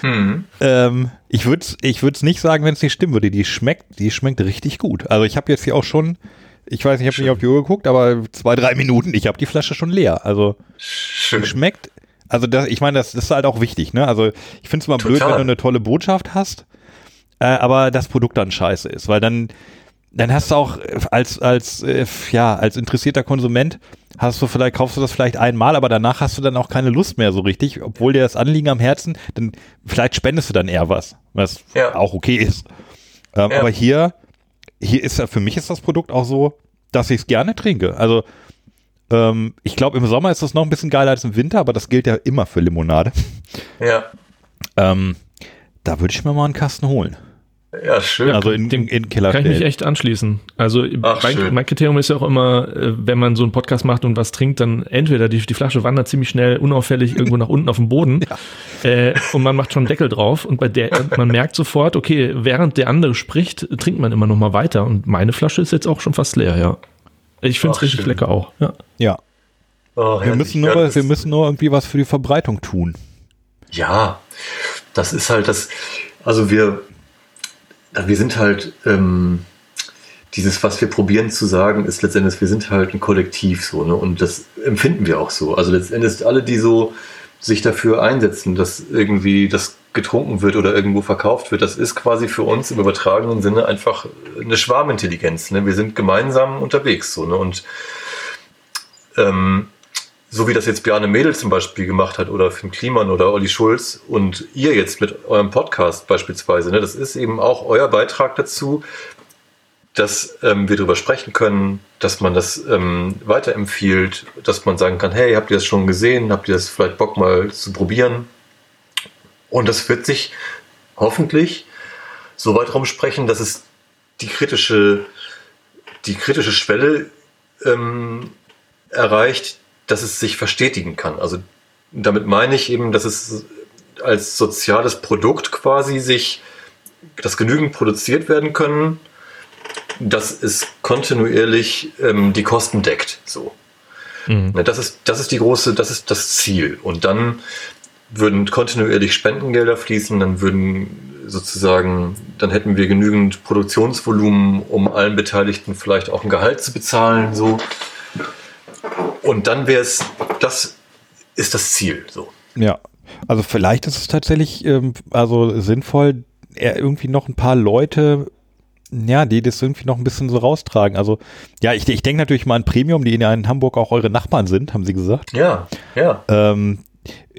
S3: Mhm. Ähm, ich würde es ich würd's nicht sagen, wenn es nicht stimmen würde. Die schmeckt, die schmeckt richtig gut. Also ich habe jetzt hier auch schon, ich weiß, ich habe nicht auf die Uhr geguckt, aber zwei, drei Minuten, ich habe die Flasche schon leer. Also Schön. die schmeckt, also das, ich meine, das, das, ist halt auch wichtig, ne? Also ich finde es mal Total. blöd, wenn du eine tolle Botschaft hast äh, aber das Produkt dann scheiße ist, weil dann dann hast du auch als als äh, ja als interessierter Konsument hast du vielleicht kaufst du das vielleicht einmal, aber danach hast du dann auch keine Lust mehr so richtig, obwohl dir das Anliegen am Herzen, dann vielleicht spendest du dann eher was, was ja. auch okay ist. Ähm, ja. Aber hier hier ist ja für mich ist das Produkt auch so, dass ich es gerne trinke. Also ähm, ich glaube im Sommer ist das noch ein bisschen geiler als im Winter, aber das gilt ja immer für Limonade.
S5: Ja.
S3: Ähm, da würde ich mir mal einen Kasten holen.
S5: Ja, schön.
S4: Also in, dem in Killer kann ich mich echt anschließen. Also Ach, mein, mein, Kriterium ist ja auch immer, äh, wenn man so einen Podcast macht und was trinkt, dann entweder die, die Flasche wandert ziemlich schnell unauffällig irgendwo nach unten auf den Boden ja. äh, und man macht schon einen Deckel drauf und bei der man merkt sofort, okay, während der andere spricht, trinkt man immer noch mal weiter und meine Flasche ist jetzt auch schon fast leer, ja. Ich finde es richtig schön. lecker auch. Ja.
S3: ja. Oh, wir, müssen nur, ja, wir müssen nur irgendwie was für die Verbreitung tun.
S5: Ja, das ist halt das. Also wir, wir sind halt, ähm, dieses, was wir probieren zu sagen, ist letztendlich, wir sind halt ein Kollektiv so, ne? Und das empfinden wir auch so. Also letztendlich alle, die so sich dafür einsetzen, dass irgendwie das getrunken wird oder irgendwo verkauft wird, das ist quasi für uns im übertragenen Sinne einfach eine Schwarmintelligenz. Ne? Wir sind gemeinsam unterwegs so, ne? Und ähm, so wie das jetzt Bjarne Mädel zum Beispiel gemacht hat oder Finn Kliman oder Olli Schulz und ihr jetzt mit eurem Podcast beispielsweise, ne, das ist eben auch euer Beitrag dazu, dass ähm, wir darüber sprechen können, dass man das ähm, weiterempfiehlt, dass man sagen kann, hey, habt ihr das schon gesehen, habt ihr das vielleicht Bock mal zu probieren? Und das wird sich hoffentlich so weit rumsprechen, dass es die kritische, die kritische Schwelle ähm, erreicht, dass es sich verstetigen kann. Also damit meine ich eben, dass es als soziales Produkt quasi sich, dass genügend produziert werden können, dass es kontinuierlich ähm, die Kosten deckt. So. Mhm. Das, ist, das ist die große, das ist das Ziel. Und dann würden kontinuierlich Spendengelder fließen, dann würden sozusagen, dann hätten wir genügend Produktionsvolumen, um allen Beteiligten vielleicht auch ein Gehalt zu bezahlen. So. Und dann wäre es, das ist das Ziel. So.
S3: Ja, also vielleicht ist es tatsächlich ähm, also sinnvoll, irgendwie noch ein paar Leute ja, die das irgendwie noch ein bisschen so raustragen. Also, ja, ich, ich denke natürlich mal an Premium, die in Hamburg auch eure Nachbarn sind, haben sie gesagt.
S5: Ja, ja.
S3: Ähm,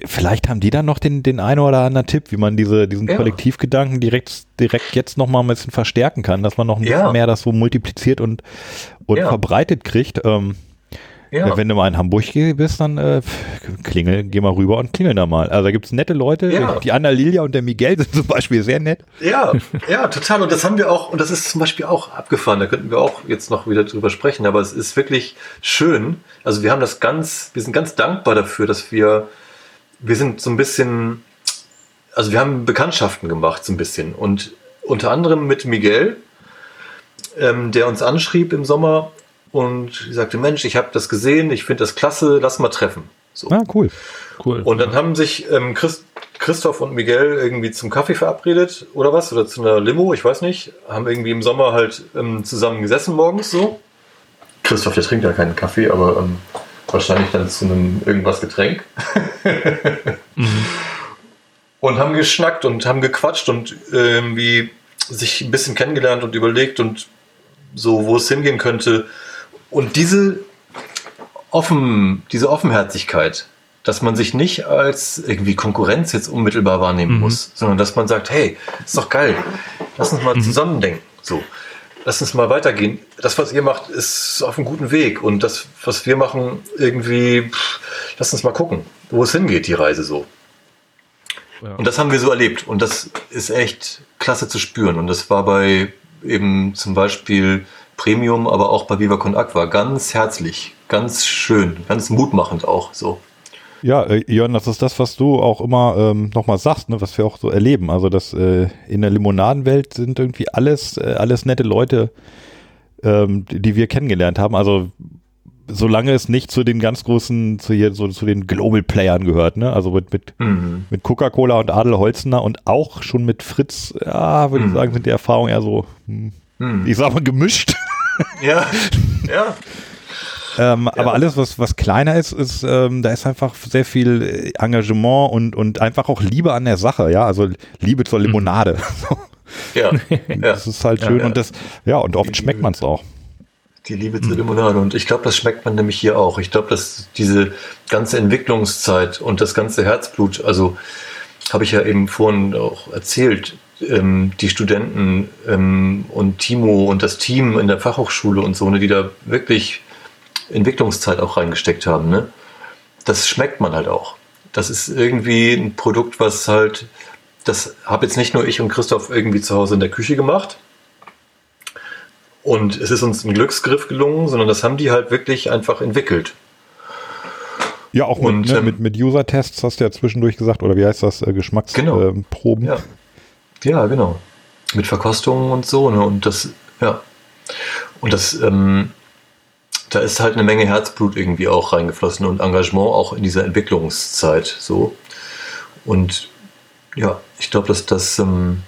S3: vielleicht haben die dann noch den, den einen oder anderen Tipp, wie man diese, diesen ja. Kollektivgedanken direkt, direkt jetzt noch mal ein bisschen verstärken kann, dass man noch ein ja. bisschen mehr das so multipliziert und, und ja. verbreitet kriegt. Ähm, ja. Wenn du mal in Hamburg bist, dann äh, klingel, geh mal rüber und klingel da mal. Also da gibt es nette Leute. Ja. Die Anna Lilia und der Miguel sind zum Beispiel sehr nett.
S5: Ja, ja, total. Und das haben wir auch, und das ist zum Beispiel auch abgefahren. Da könnten wir auch jetzt noch wieder drüber sprechen. Aber es ist wirklich schön. Also wir haben das ganz, wir sind ganz dankbar dafür, dass wir, wir sind so ein bisschen, also wir haben Bekanntschaften gemacht, so ein bisschen. Und unter anderem mit Miguel, ähm, der uns anschrieb im Sommer und ich sagte, Mensch, ich habe das gesehen, ich finde das klasse, lass mal treffen.
S3: So. Ah, cool.
S5: Cool. Und dann haben sich ähm, Christ, Christoph und Miguel irgendwie zum Kaffee verabredet oder was, oder zu einer Limo, ich weiß nicht, haben irgendwie im Sommer halt ähm, zusammen gesessen morgens so. Christoph, der trinkt ja keinen Kaffee, aber ähm, wahrscheinlich dann zu einem irgendwas Getränk. mhm. Und haben geschnackt und haben gequatscht und irgendwie sich ein bisschen kennengelernt und überlegt und so, wo es hingehen könnte. Und diese, offen, diese Offenherzigkeit, dass man sich nicht als irgendwie Konkurrenz jetzt unmittelbar wahrnehmen mhm. muss, sondern dass man sagt, hey, ist doch geil, lass uns mal mhm. zusammendenken. So, lass uns mal weitergehen. Das, was ihr macht, ist auf einem guten Weg. Und das, was wir machen, irgendwie, pff, lass uns mal gucken, wo es hingeht, die Reise so. Ja. Und das haben wir so erlebt. Und das ist echt klasse zu spüren. Und das war bei eben zum Beispiel Premium, aber auch bei Viva Con Aqua. Ganz herzlich, ganz schön, ganz mutmachend auch so.
S3: Ja, äh, Jörn, das ist das, was du auch immer ähm, nochmal sagst, ne, was wir auch so erleben. Also, dass äh, in der Limonadenwelt sind irgendwie alles, äh, alles nette Leute, ähm, die, die wir kennengelernt haben. Also, solange es nicht zu den ganz großen, zu hier, so zu den Global Playern gehört, ne? Also mit, mit, mhm. mit Coca-Cola und Adel Holzner und auch schon mit Fritz, ja, würde mhm. ich sagen, sind die Erfahrungen eher so, hm, mhm. ich sag mal, gemischt.
S5: Ja, ja.
S3: Ähm, ja. Aber alles, was, was kleiner ist, ist, ähm, da ist einfach sehr viel Engagement und, und einfach auch Liebe an der Sache, ja. Also Liebe zur Limonade.
S5: ja.
S3: Das ist halt schön ja, und das, ja, und oft schmeckt man es auch.
S5: Die Liebe zur Limonade. Und ich glaube, das schmeckt man nämlich hier auch. Ich glaube, dass diese ganze Entwicklungszeit und das ganze Herzblut, also habe ich ja eben vorhin auch erzählt, ähm, die Studenten ähm, und Timo und das Team in der Fachhochschule und so, ne, die da wirklich Entwicklungszeit auch reingesteckt haben, ne? das schmeckt man halt auch. Das ist irgendwie ein Produkt, was halt, das habe jetzt nicht nur ich und Christoph irgendwie zu Hause in der Küche gemacht. Und es ist uns ein Glücksgriff gelungen, sondern das haben die halt wirklich einfach entwickelt.
S3: Ja, auch und, mit, ne, ähm, mit, mit User-Tests hast du ja zwischendurch gesagt, oder wie heißt das, äh, Geschmacksproben.
S5: Genau. Äh, ja. Ja, genau. Mit Verkostungen und so. Ne? Und das, ja. Und das, ähm, da ist halt eine Menge Herzblut irgendwie auch reingeflossen und Engagement auch in dieser Entwicklungszeit so. Und ja, ich glaube, dass das, ähm,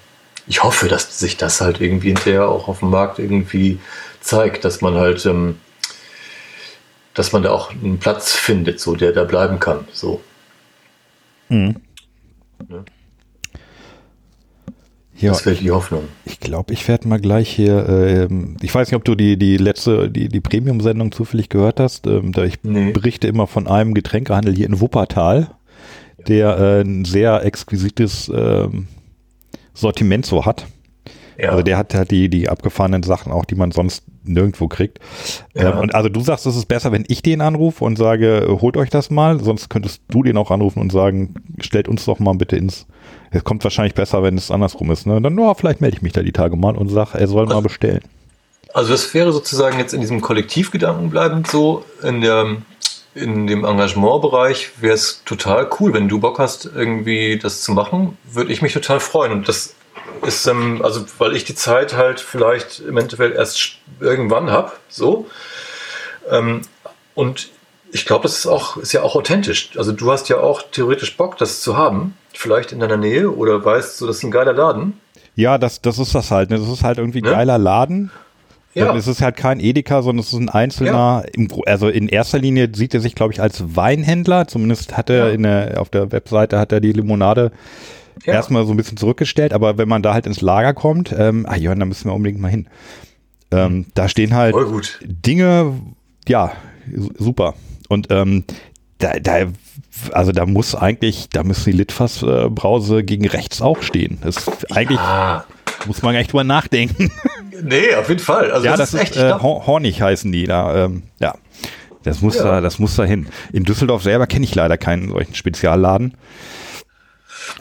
S5: ich hoffe, dass sich das halt irgendwie hinterher auch auf dem Markt irgendwie zeigt, dass man halt, ähm, dass man da auch einen Platz findet, so der da bleiben kann. So. Mhm.
S3: Ja. Ja, das wäre die Hoffnung. Ich glaube, ich werde mal gleich hier, ähm, ich weiß nicht, ob du die, die letzte, die, die Premium-Sendung zufällig gehört hast. Ähm, da ich nee. berichte immer von einem Getränkehandel hier in Wuppertal, der äh, ein sehr exquisites ähm, Sortiment so hat. Ja. Also der hat halt die, die abgefahrenen Sachen auch, die man sonst nirgendwo kriegt. Ja. Ähm, und also du sagst, es ist besser, wenn ich den anrufe und sage, holt euch das mal, sonst könntest du den auch anrufen und sagen, stellt uns doch mal bitte ins es kommt wahrscheinlich besser, wenn es andersrum ist. Ne? Dann, no, vielleicht melde ich mich da die Tage mal und sage, er soll mal bestellen.
S5: Also das wäre sozusagen jetzt in diesem Kollektivgedanken bleibend so, in der, in dem Engagementbereich wäre es total cool, wenn du Bock hast, irgendwie das zu machen, würde ich mich total freuen. Und das ist, ähm, also weil ich die Zeit halt vielleicht im Endeffekt erst irgendwann habe, so. Ähm, und ich glaube, das ist auch, ist ja auch authentisch. Also du hast ja auch theoretisch Bock, das zu haben, vielleicht in deiner Nähe oder weißt so, das ist ein geiler Laden.
S3: Ja, das, das ist das halt. Ne? Das ist halt irgendwie ein ne? geiler Laden. Ja. Es ist halt kein Edeka, sondern es ist ein einzelner, ja. also in erster Linie sieht er sich, glaube ich, als Weinhändler. Zumindest hat er ja. in der, auf der Webseite hat er die Limonade ja. erstmal so ein bisschen zurückgestellt, aber wenn man da halt ins Lager kommt, ähm, ah Jörn, da müssen wir unbedingt mal hin. Ähm, mhm. Da stehen halt Dinge, ja, super. Und ähm, da, da, also da muss eigentlich, da müsste die Litfass-Brause gegen rechts auch stehen. Das ist eigentlich muss man echt drüber nachdenken.
S5: Nee, auf jeden Fall.
S3: Also ja, das, das ist, echt, äh, Hornig heißen die da. Ähm, ja. Das muss ja. da, das muss da hin. In Düsseldorf selber kenne ich leider keinen solchen Spezialladen.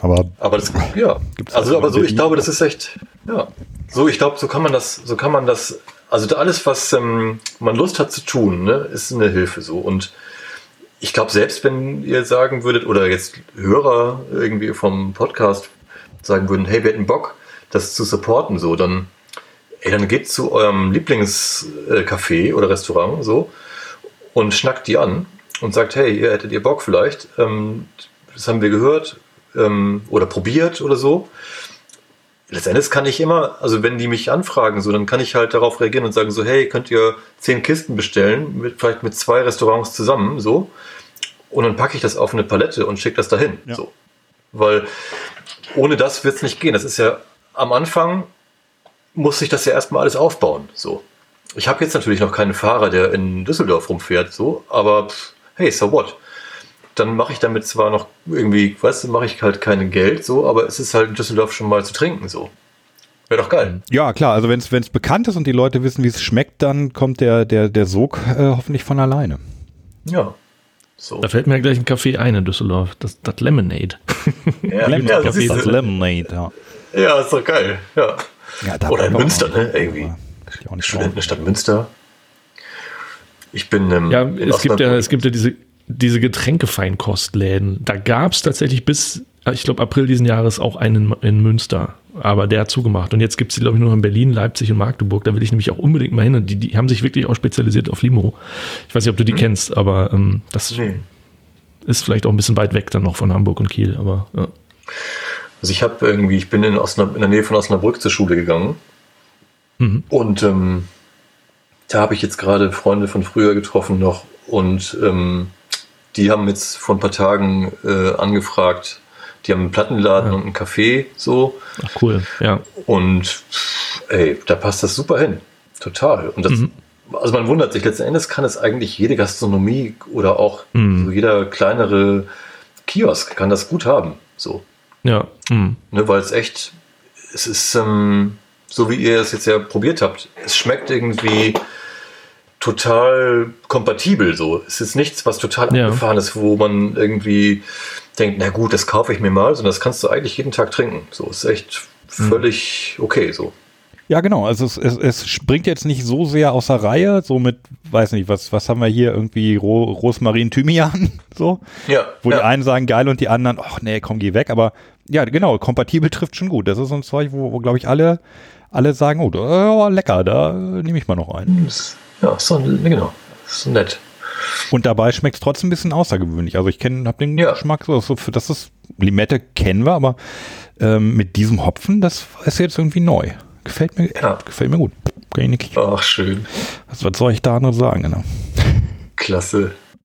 S3: Aber,
S5: aber das, ja. Also, aber so, ich glaube, das ist echt, ja. So, ich glaube, so kann man das, so kann man das, also alles, was ähm, man Lust hat zu tun, ne, ist eine Hilfe so. Und ich glaube, selbst wenn ihr sagen würdet, oder jetzt Hörer irgendwie vom Podcast sagen würden, hey, wir hätten Bock, das zu supporten, so, dann, ey, dann geht zu eurem Lieblingscafé oder Restaurant so und schnackt die an und sagt, hey, ihr hättet ihr Bock vielleicht, ähm, das haben wir gehört ähm, oder probiert oder so. Letztendlich kann ich immer, also wenn die mich anfragen, so, dann kann ich halt darauf reagieren und sagen so, hey, könnt ihr zehn Kisten bestellen, mit, vielleicht mit zwei Restaurants zusammen, so. Und dann packe ich das auf eine Palette und schicke das dahin, ja. so. Weil ohne das wird es nicht gehen. Das ist ja am Anfang muss ich das ja erstmal alles aufbauen. So. Ich habe jetzt natürlich noch keinen Fahrer, der in Düsseldorf rumfährt, so, aber hey, so what? Dann mache ich damit zwar noch irgendwie, weißt du, mache ich halt kein Geld, so, aber es ist halt in Düsseldorf schon mal zu trinken, so. Wäre doch geil.
S3: Ja, klar, also wenn es bekannt ist und die Leute wissen, wie es schmeckt, dann kommt der, der, der Sog äh, hoffentlich von alleine.
S5: Ja.
S4: So. Da fällt mir gleich ein Kaffee ein in Düsseldorf. Das, das Lemonade.
S5: Ja, Lemon ja, das, das Lemonade, ja. Ja, ist doch geil. Ja. ja Oder in Münster, ne? Irgendwie. Studentenstadt Münster. Ich bin ähm,
S4: Ja, es gibt ja, es gibt ja diese, diese Getränkefeinkostläden. Da gab es tatsächlich bis, ich glaube, April diesen Jahres auch einen in Münster. Aber der hat zugemacht. Und jetzt gibt es die, glaube ich, nur in Berlin, Leipzig und Magdeburg. Da will ich nämlich auch unbedingt mal hin. Und die, die haben sich wirklich auch spezialisiert auf Limo. Ich weiß nicht, ob du die hm. kennst, aber ähm, das nee. ist vielleicht auch ein bisschen weit weg dann noch von Hamburg und Kiel. Aber ja.
S5: Also ich habe irgendwie, ich bin in, Osnab in der Nähe von Osnabrück zur Schule gegangen. Mhm. Und ähm, da habe ich jetzt gerade Freunde von früher getroffen noch und ähm, die haben jetzt vor ein paar Tagen äh, angefragt, die haben einen Plattenladen ja. und einen Café so.
S4: Ach cool, ja.
S5: Und ey, da passt das super hin. Total. Und das, mhm. also man wundert sich, letzten Endes kann es eigentlich jede Gastronomie oder auch mhm. so jeder kleinere Kiosk kann das gut haben. So.
S4: Ja. Mhm.
S5: Ne, weil es echt, es ist ähm, so, wie ihr es jetzt ja probiert habt. Es schmeckt irgendwie total kompatibel so. Es ist nichts, was total ja. abgefahren ist, wo man irgendwie denkt, na gut, das kaufe ich mir mal, sondern das kannst du eigentlich jeden Tag trinken. So, es ist echt mhm. völlig mhm. okay so.
S3: Ja, genau. Also es, es, es springt jetzt nicht so sehr aus der Reihe, so mit, weiß nicht, was, was haben wir hier, irgendwie Ro Rosmarin Thymian, so.
S5: Ja.
S3: Wo
S5: ja.
S3: die einen sagen geil und die anderen, ach nee, komm, geh weg. Aber ja, genau, kompatibel trifft schon gut. Das ist so ein Zeug, wo, wo glaube ich, alle, alle sagen, oh, da, lecker, da nehme ich mal noch einen.
S5: Ja, so, genau, so nett.
S3: Und dabei schmeckt es trotzdem ein bisschen außergewöhnlich. Also ich kenne, habe den ja. Geschmack so, so für das ist Limette kennen wir, aber ähm, mit diesem Hopfen, das ist jetzt irgendwie neu. Gefällt mir, ja. gefällt mir gut.
S5: Ach, schön.
S3: Was, was soll ich da noch sagen? Genau.
S5: Klasse.